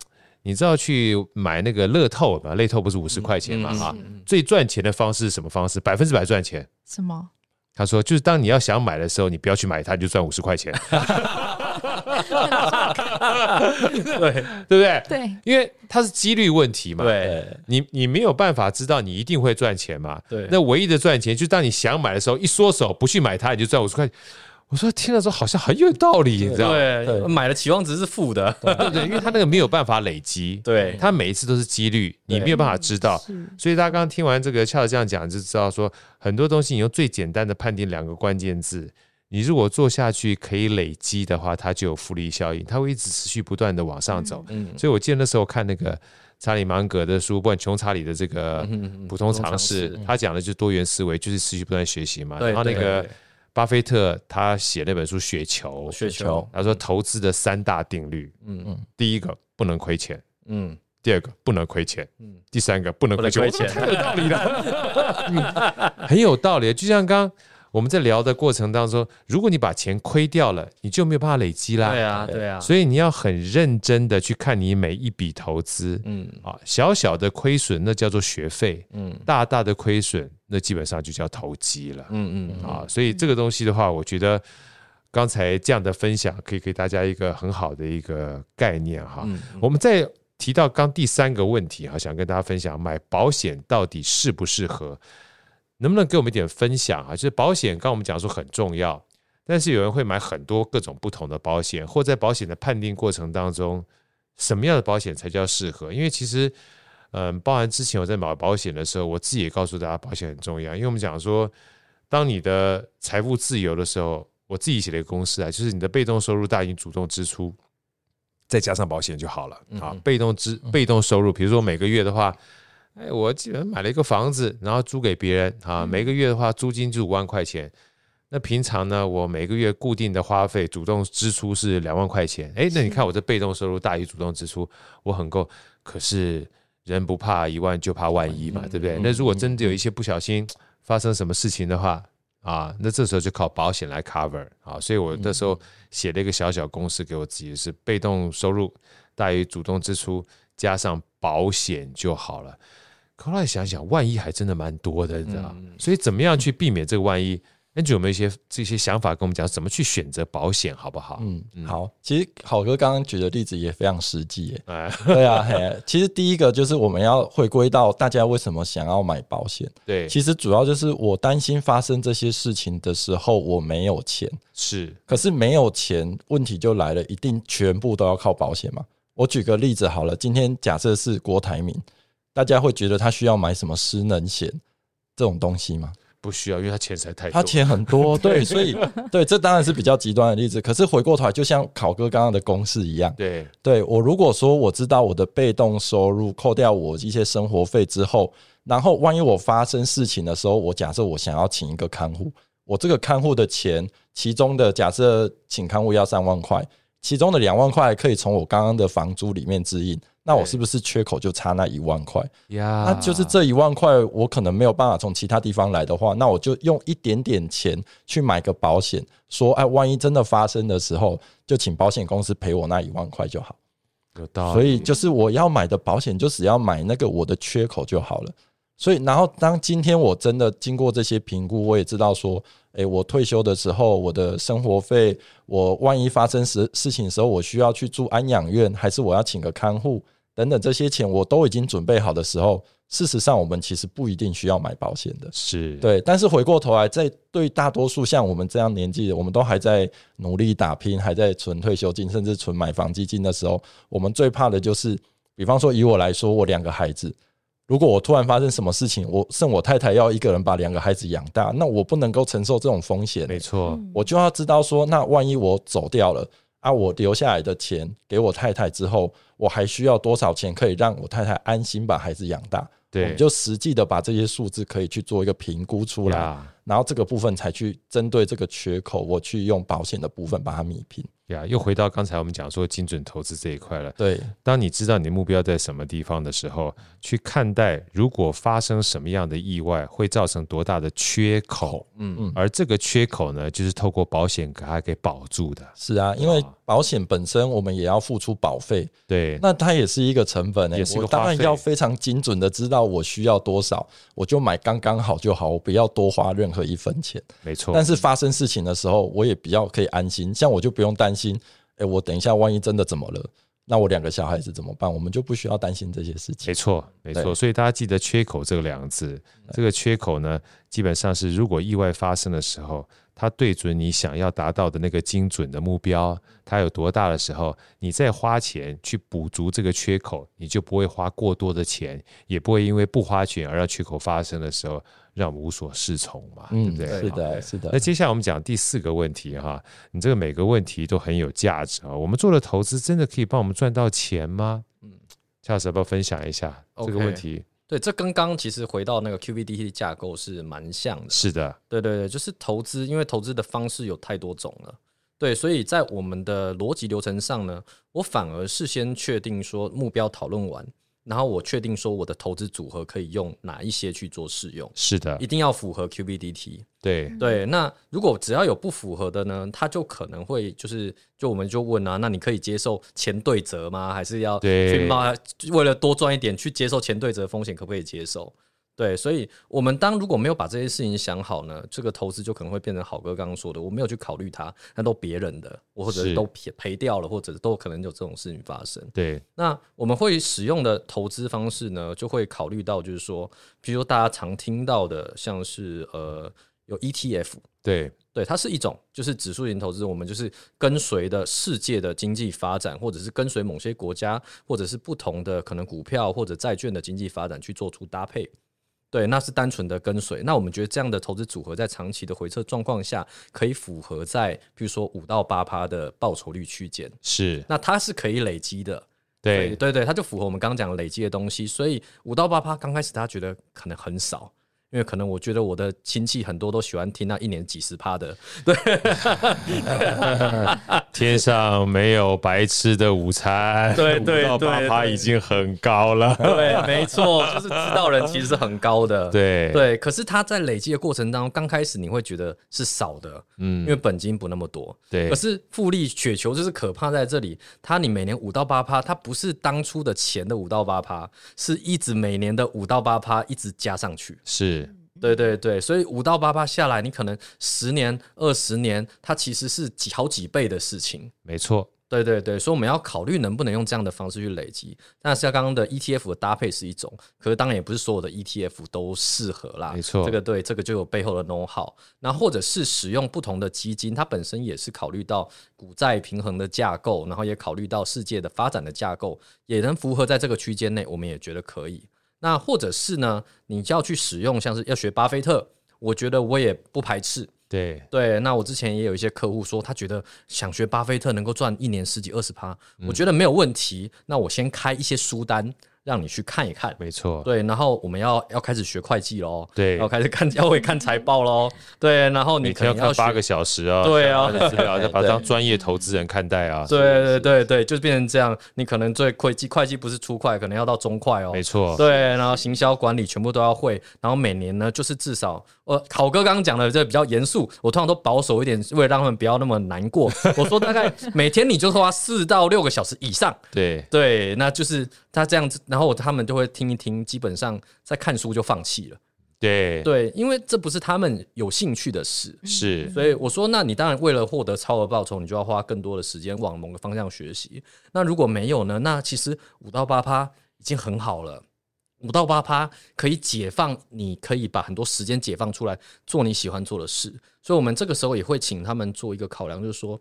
你知道去买那个乐透吧？乐透不是五十块钱嘛？哈、嗯，最赚钱的方式是什么方式？百分之百赚钱？什么？他说，就是当你要想买的时候，你不要去买它，你就赚五十块钱。[LAUGHS] 对对不对？对，因为它是几率问题嘛。对，你你没有办法知道你一定会赚钱嘛。对，那唯一的赚钱，就是当你想买的时候，一缩手不去买它，你就赚五十块钱。我说听了之后好像很有道理，你知道吗？对，买的期望值是负的，对对，[LAUGHS] 因为他那个没有办法累积，对，他每一次都是几率，你没有办法知道。所以大家刚刚听完这个恰这样讲，就知道说很多东西你用最简单的判定两个关键字，你如果做下去可以累积的话，它就有复利效应，它会一直持续不断的往上走。嗯，所以我记得那时候看那个查理芒格的书，不管穷查理的这个普通常识，他讲的就是多元思维，就是持续不断学习嘛。然后那个。巴菲特他写那本书《雪球》，雪球，他说投资的三大定律，嗯嗯，第一个不能亏钱，嗯，第二个不能亏钱，嗯，第三个不能亏钱，太有道理了，[LAUGHS] 很有道理。就像刚刚我们在聊的过程当中，如果你把钱亏掉了，你就没有办法累积啦，对啊，对。啊，所以你要很认真的去看你每一笔投资，嗯。啊，小小的亏损那叫做学费，嗯，大大的亏损。那基本上就叫投机了，嗯嗯啊，所以这个东西的话，我觉得刚才这样的分享可以给大家一个很好的一个概念哈。我们再提到刚第三个问题哈，想跟大家分享买保险到底适不适合？能不能给我们一点分享啊？就是保险，刚我们讲说很重要，但是有人会买很多各种不同的保险，或在保险的判定过程当中，什么样的保险才叫适合？因为其实。嗯，包含之前我在买保险的时候，我自己也告诉大家，保险很重要。因为我们讲说，当你的财富自由的时候，我自己写了一个公式啊，就是你的被动收入大于主动支出，再加上保险就好了啊。被动支被动收入，比如说每个月的话，哎，我基本买了一个房子，然后租给别人啊，每个月的话租金就五万块钱。那平常呢，我每个月固定的花费，主动支出是两万块钱。哎，那你看我这被动收入大于主动支出，我很够。可是。人不怕一万，就怕万一嘛，对不对？那如果真的有一些不小心发生什么事情的话啊，那这时候就靠保险来 cover 啊。所以我那时候写了一个小小公式给我自己，是被动收入大于主动支出，加上保险就好了。后来想想，万一还真的蛮多的，你知道？所以怎么样去避免这个万一？那就有没有一些这些想法跟我们讲，怎么去选择保险，好不好？嗯，好。其实好哥刚刚举的例子也非常实际耶。哎，对啊，嘿。其实第一个就是我们要回归到大家为什么想要买保险。对，其实主要就是我担心发生这些事情的时候我没有钱。是，可是没有钱，问题就来了，一定全部都要靠保险吗？我举个例子好了，今天假设是郭台铭，大家会觉得他需要买什么失能险这种东西吗？不需要，因为他钱实在太多，他钱很多，[LAUGHS] 对，所以对，这当然是比较极端的例子。可是回过头来，就像考哥刚刚的公式一样，对，对我如果说我知道我的被动收入扣掉我一些生活费之后，然后万一我发生事情的时候，我假设我想要请一个看护，我这个看护的钱，其中的假设请看护要三万块，其中的两万块可以从我刚刚的房租里面支应。那我是不是缺口就差那一万块？呀，那就是这一万块，我可能没有办法从其他地方来的话，那我就用一点点钱去买个保险，说，哎，万一真的发生的时候，就请保险公司赔我那一万块就好。有道理。所以就是我要买的保险，就只要买那个我的缺口就好了。所以，然后当今天我真的经过这些评估，我也知道说，诶，我退休的时候，我的生活费，我万一发生事事情的时候，我需要去住安养院，还是我要请个看护等等这些钱，我都已经准备好的时候，事实上我们其实不一定需要买保险的，是对。但是回过头来，在对大多数像我们这样年纪的，我们都还在努力打拼，还在存退休金，甚至存买房基金的时候，我们最怕的就是，比方说以我来说，我两个孩子。如果我突然发生什么事情，我剩我太太要一个人把两个孩子养大，那我不能够承受这种风险。没错，我就要知道说，那万一我走掉了啊，我留下来的钱给我太太之后，我还需要多少钱可以让我太太安心把孩子养大？对，我们就实际的把这些数字可以去做一个评估出来，然后这个部分才去针对这个缺口，我去用保险的部分把它弥平。呀，又回到刚才我们讲说精准投资这一块了。对，当你知道你的目标在什么地方的时候，去看待如果发生什么样的意外，会造成多大的缺口。嗯嗯，而这个缺口呢，就是透过保险给它给保住的。是啊，因为保险本身我们也要付出保费。对，那它也是一个成本呢、欸。我当然要非常精准的知道我需要多少，我就买刚刚好就好，我不要多花任何一分钱。没错。但是发生事情的时候，我也比较可以安心，像我就不用担心，哎、欸，我等一下万一真的怎么了，那我两个小孩子怎么办？我们就不需要担心这些事情。没错，没错。所以大家记得“缺口”这个两个字，这个缺口呢，基本上是如果意外发生的时候，它对准你想要达到的那个精准的目标，它有多大的时候，你再花钱去补足这个缺口，你就不会花过多的钱，也不会因为不花钱而让缺口发生的时候。让我们无所适从嘛，嗯、对不对？是的，是的。那接下来我们讲第四个问题哈，你这个每个问题都很有价值啊。我们做的投资真的可以帮我们赚到钱吗？嗯，夏老师要不要分享一下这个问题？Okay, 对，这跟刚刚其实回到那个 QVDT 架构是蛮像的。是的，对对对，就是投资，因为投资的方式有太多种了。对，所以在我们的逻辑流程上呢，我反而事先确定说目标讨论完。然后我确定说我的投资组合可以用哪一些去做试用，是的，一定要符合 QBDT。对对，那如果只要有不符合的呢，他就可能会就是就我们就问啊，那你可以接受前对折吗？还是要去冒？为了多赚一点去接受前对折的风险，可不可以接受？对，所以我们当如果没有把这些事情想好呢，这个投资就可能会变成好哥刚刚说的，我没有去考虑它，那都别人的，或者都赔赔掉了，或者都可能有这种事情发生。对，那我们会使用的投资方式呢，就会考虑到就是说，比如说大家常听到的，像是呃有 ETF，对对，它是一种就是指数型投资，我们就是跟随的世界的经济发展，或者是跟随某些国家，或者是不同的可能股票或者债券的经济发展去做出搭配。对，那是单纯的跟随。那我们觉得这样的投资组合在长期的回撤状况下，可以符合在，比如说五到八趴的报酬率区间。是，那它是可以累积的。对，对，对，对，它就符合我们刚刚讲累积的东西。所以五到八趴刚开始他觉得可能很少。因为可能我觉得我的亲戚很多都喜欢听那一年几十趴的，对，[LAUGHS] 天上没有白吃的午餐，对对对，八趴已经很高了，对，没错，就是知道人其实是很高的，对。对，可是他在累积的过程当中，刚开始你会觉得是少的，嗯，因为本金不那么多，对，可是复利雪球就是可怕在这里，它你每年五到八趴，它不是当初的钱的五到八趴，是一直每年的五到八趴一直加上去，是。对对对，所以五到八八下来，你可能十年、二十年，它其实是几好几倍的事情。没错，对对对，所以我们要考虑能不能用这样的方式去累积。那是像刚刚的 ETF 的搭配是一种，可是当然也不是所有的 ETF 都适合啦。没错，这个对，这个就有背后的 know how。那或者是使用不同的基金，它本身也是考虑到股债平衡的架构，然后也考虑到世界的发展的架构，也能符合在这个区间内，我们也觉得可以。那或者是呢，你就要去使用，像是要学巴菲特，我觉得我也不排斥。对对，那我之前也有一些客户说，他觉得想学巴菲特能够赚一年十几二十趴，我觉得没有问题。那我先开一些书单。让你去看一看，没错，对，然后我们要要开始学会计喽，对，要开始看要会看财报喽，对，然后你可能要看八个小时啊，对啊，资料 [LAUGHS] 要把它当专业投资人看待啊，对对对对，就变成这样，你可能最会计会计不是初会，可能要到中会哦，没错，对，然后行销管理全部都要会，然后每年呢就是至少，呃，考哥刚刚讲的这比较严肃，我通常都保守一点，为了让他们不要那么难过，[LAUGHS] 我说大概每天你就花四到六个小时以上，对。对，那就是他这样子，然后他们就会。听一听，基本上在看书就放弃了。对对，因为这不是他们有兴趣的事。是，所以我说，那你当然为了获得超额报酬，你就要花更多的时间往某个方向学习。那如果没有呢？那其实五到八趴已经很好了。五到八趴可以解放，你可以把很多时间解放出来做你喜欢做的事。所以，我们这个时候也会请他们做一个考量，就是说，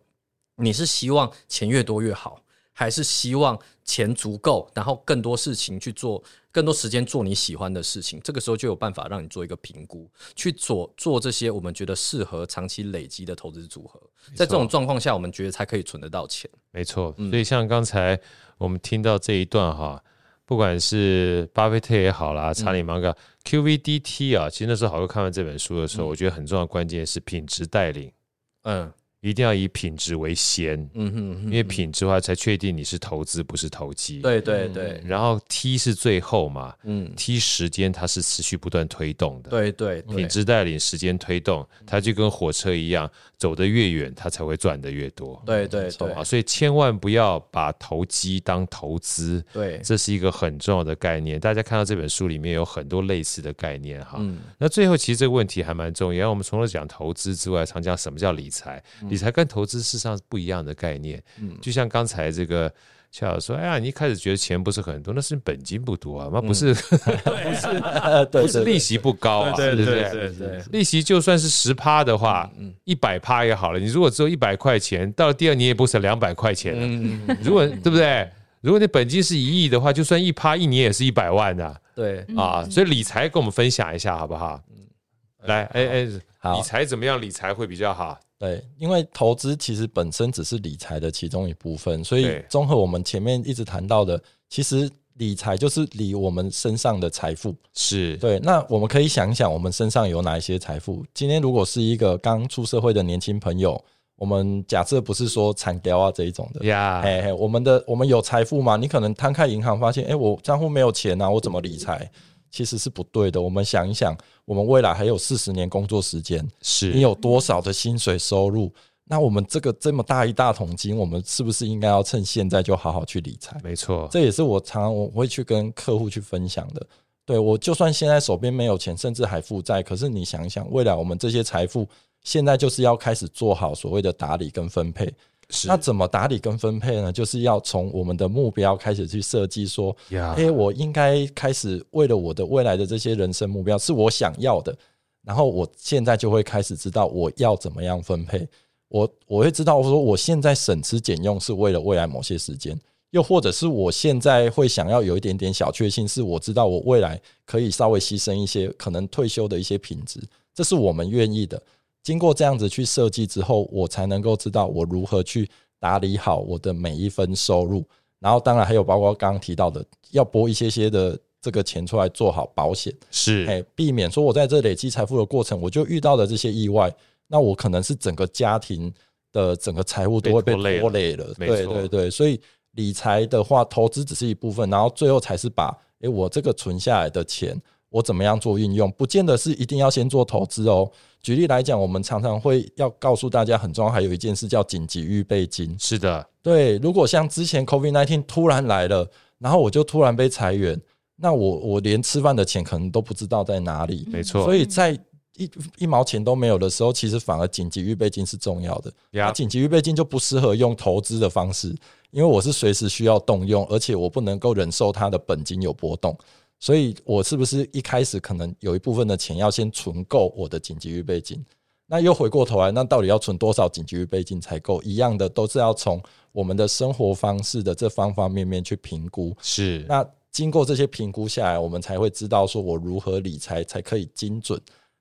你是希望钱越多越好，还是希望钱足够，然后更多事情去做，更多时间做你喜欢的事情？这个时候就有办法让你做一个评估，去做做这些我们觉得适合长期累积的投资组合。在这种状况下，我们觉得才可以存得到钱。没错，所以像刚才我们听到这一段哈，不管是巴菲特也好啦，查理芒格、QVDT 啊，其实那时候好哥看完这本书的时候，我觉得很重要的关键是品质带领。嗯。一定要以品质为先，嗯哼，因为品质的话才确定你是投资不是投机。对对对，然后 T 是最后嘛，嗯，T 时间它是持续不断推动的，对对，对。品质带领时间推动，它就跟火车一样，走得越远，它才会赚得越多。对对对。啊，所以千万不要把投机当投资，对，这是一个很重要的概念。大家看到这本书里面有很多类似的概念哈。嗯，那最后其实这个问题还蛮重要，我们除了讲投资之外，常讲什么叫理财。理财跟投资事实上是不一样的概念，嗯，就像刚才这个夏老师说，哎呀，你一开始觉得钱不是很多，那是本金不多啊，那不是，[LAUGHS] 不是，不是利息不高啊，对对对利息就算是十趴的话，一百趴也好了。你如果只有一百块钱，到了第二年也不是两百块钱了。如果对不对？如果你本金是一亿的话，就算一趴，一年也是一百万的。对啊，所以理财跟我们分享一下好不好？来，哎哎，理财怎么样？理财会比较好。对，因为投资其实本身只是理财的其中一部分，所以综合我们前面一直谈到的，其实理财就是理我们身上的财富。是对。那我们可以想一想，我们身上有哪一些财富？今天如果是一个刚出社会的年轻朋友，我们假设不是说产雕啊这一种的呀，嘿嘿，我们的我们有财富吗？你可能摊开银行发现，哎，我账户没有钱啊，我怎么理财？其实是不对的。我们想一想，我们未来还有四十年工作时间，是你有多少的薪水收入？那我们这个这么大一大桶金，我们是不是应该要趁现在就好好去理财？没错，这也是我常常我会去跟客户去分享的。对，我就算现在手边没有钱，甚至还负债，可是你想一想，未来我们这些财富，现在就是要开始做好所谓的打理跟分配。是那怎么打理跟分配呢？就是要从我们的目标开始去设计，说，哎我应该开始为了我的未来的这些人生目标是我想要的，然后我现在就会开始知道我要怎么样分配。我我会知道，我说我现在省吃俭用是为了未来某些时间，又或者是我现在会想要有一点点小确幸，是我知道我未来可以稍微牺牲一些可能退休的一些品质，这是我们愿意的。经过这样子去设计之后，我才能够知道我如何去打理好我的每一分收入。然后，当然还有包括刚刚提到的，要拨一些些的这个钱出来做好保险，是哎，避免说我在这累积财富的过程，我就遇到了这些意外，那我可能是整个家庭的整个财务都会被拖累了。对对对，所以理财的话，投资只是一部分，然后最后才是把诶我这个存下来的钱。我怎么样做运用，不见得是一定要先做投资哦。举例来讲，我们常常会要告诉大家，很重要，还有一件事叫紧急预备金。是的，对。如果像之前 COVID nineteen 突然来了，然后我就突然被裁员，那我我连吃饭的钱可能都不知道在哪里。没错。所以在一一毛钱都没有的时候，其实反而紧急预备金是重要的。那紧急预备金就不适合用投资的方式，因为我是随时需要动用，而且我不能够忍受它的本金有波动。所以，我是不是一开始可能有一部分的钱要先存够我的紧急预备金？那又回过头来，那到底要存多少紧急预备金才够？一样的，都是要从我们的生活方式的这方方面面去评估。是。那经过这些评估下来，我们才会知道说我如何理财才可以精准。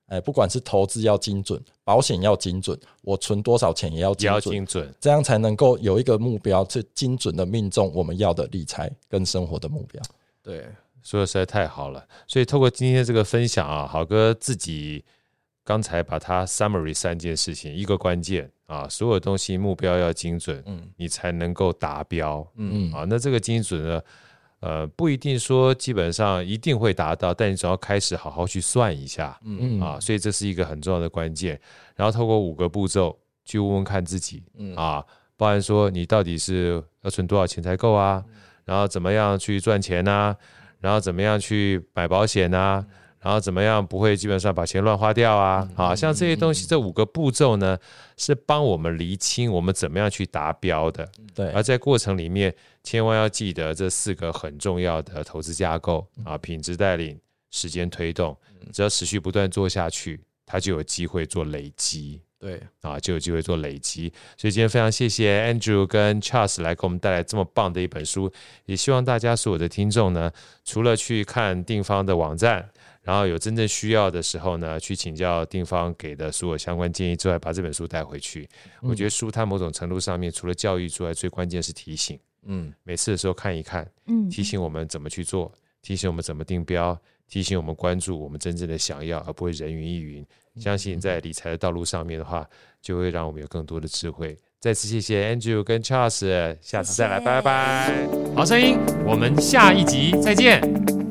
哎，不管是投资要精准，保险要精准，我存多少钱也要精准，精准，这样才能够有一个目标，去精准的命中我们要的理财跟生活的目标。对。说的实在太好了，所以透过今天这个分享啊，好哥自己刚才把它 summary 三件事情，一个关键啊，所有东西目标要精准，嗯，你才能够达标，嗯。啊，那这个精准呢，呃，不一定说基本上一定会达到，但你总要开始好好去算一下，嗯。啊，所以这是一个很重要的关键。然后透过五个步骤去问问看自己，嗯。啊，包含说你到底是要存多少钱才够啊，然后怎么样去赚钱啊。然后怎么样去买保险啊？然后怎么样不会基本上把钱乱花掉啊？好像这些东西，这五个步骤呢，是帮我们厘清我们怎么样去达标的。对，而在过程里面，千万要记得这四个很重要的投资架构啊：品质带领、时间推动，只要持续不断做下去，它就有机会做累积。对啊，就有机会做累积，所以今天非常谢谢 Andrew 跟 Charles 来给我们带来这么棒的一本书，也希望大家所有的听众呢，除了去看定方的网站，然后有真正需要的时候呢，去请教定方给的所有相关建议之外，把这本书带回去。嗯、我觉得书它某种程度上面，除了教育之外，最关键是提醒。嗯，每次的时候看一看，嗯，提醒我们怎么去做。提醒我们怎么定标，提醒我们关注我们真正的想要，而不会人云亦云。相信在理财的道路上面的话，就会让我们有更多的智慧。再次谢谢 Andrew 跟 Charles，下次再来，拜拜。好声音，我们下一集再见。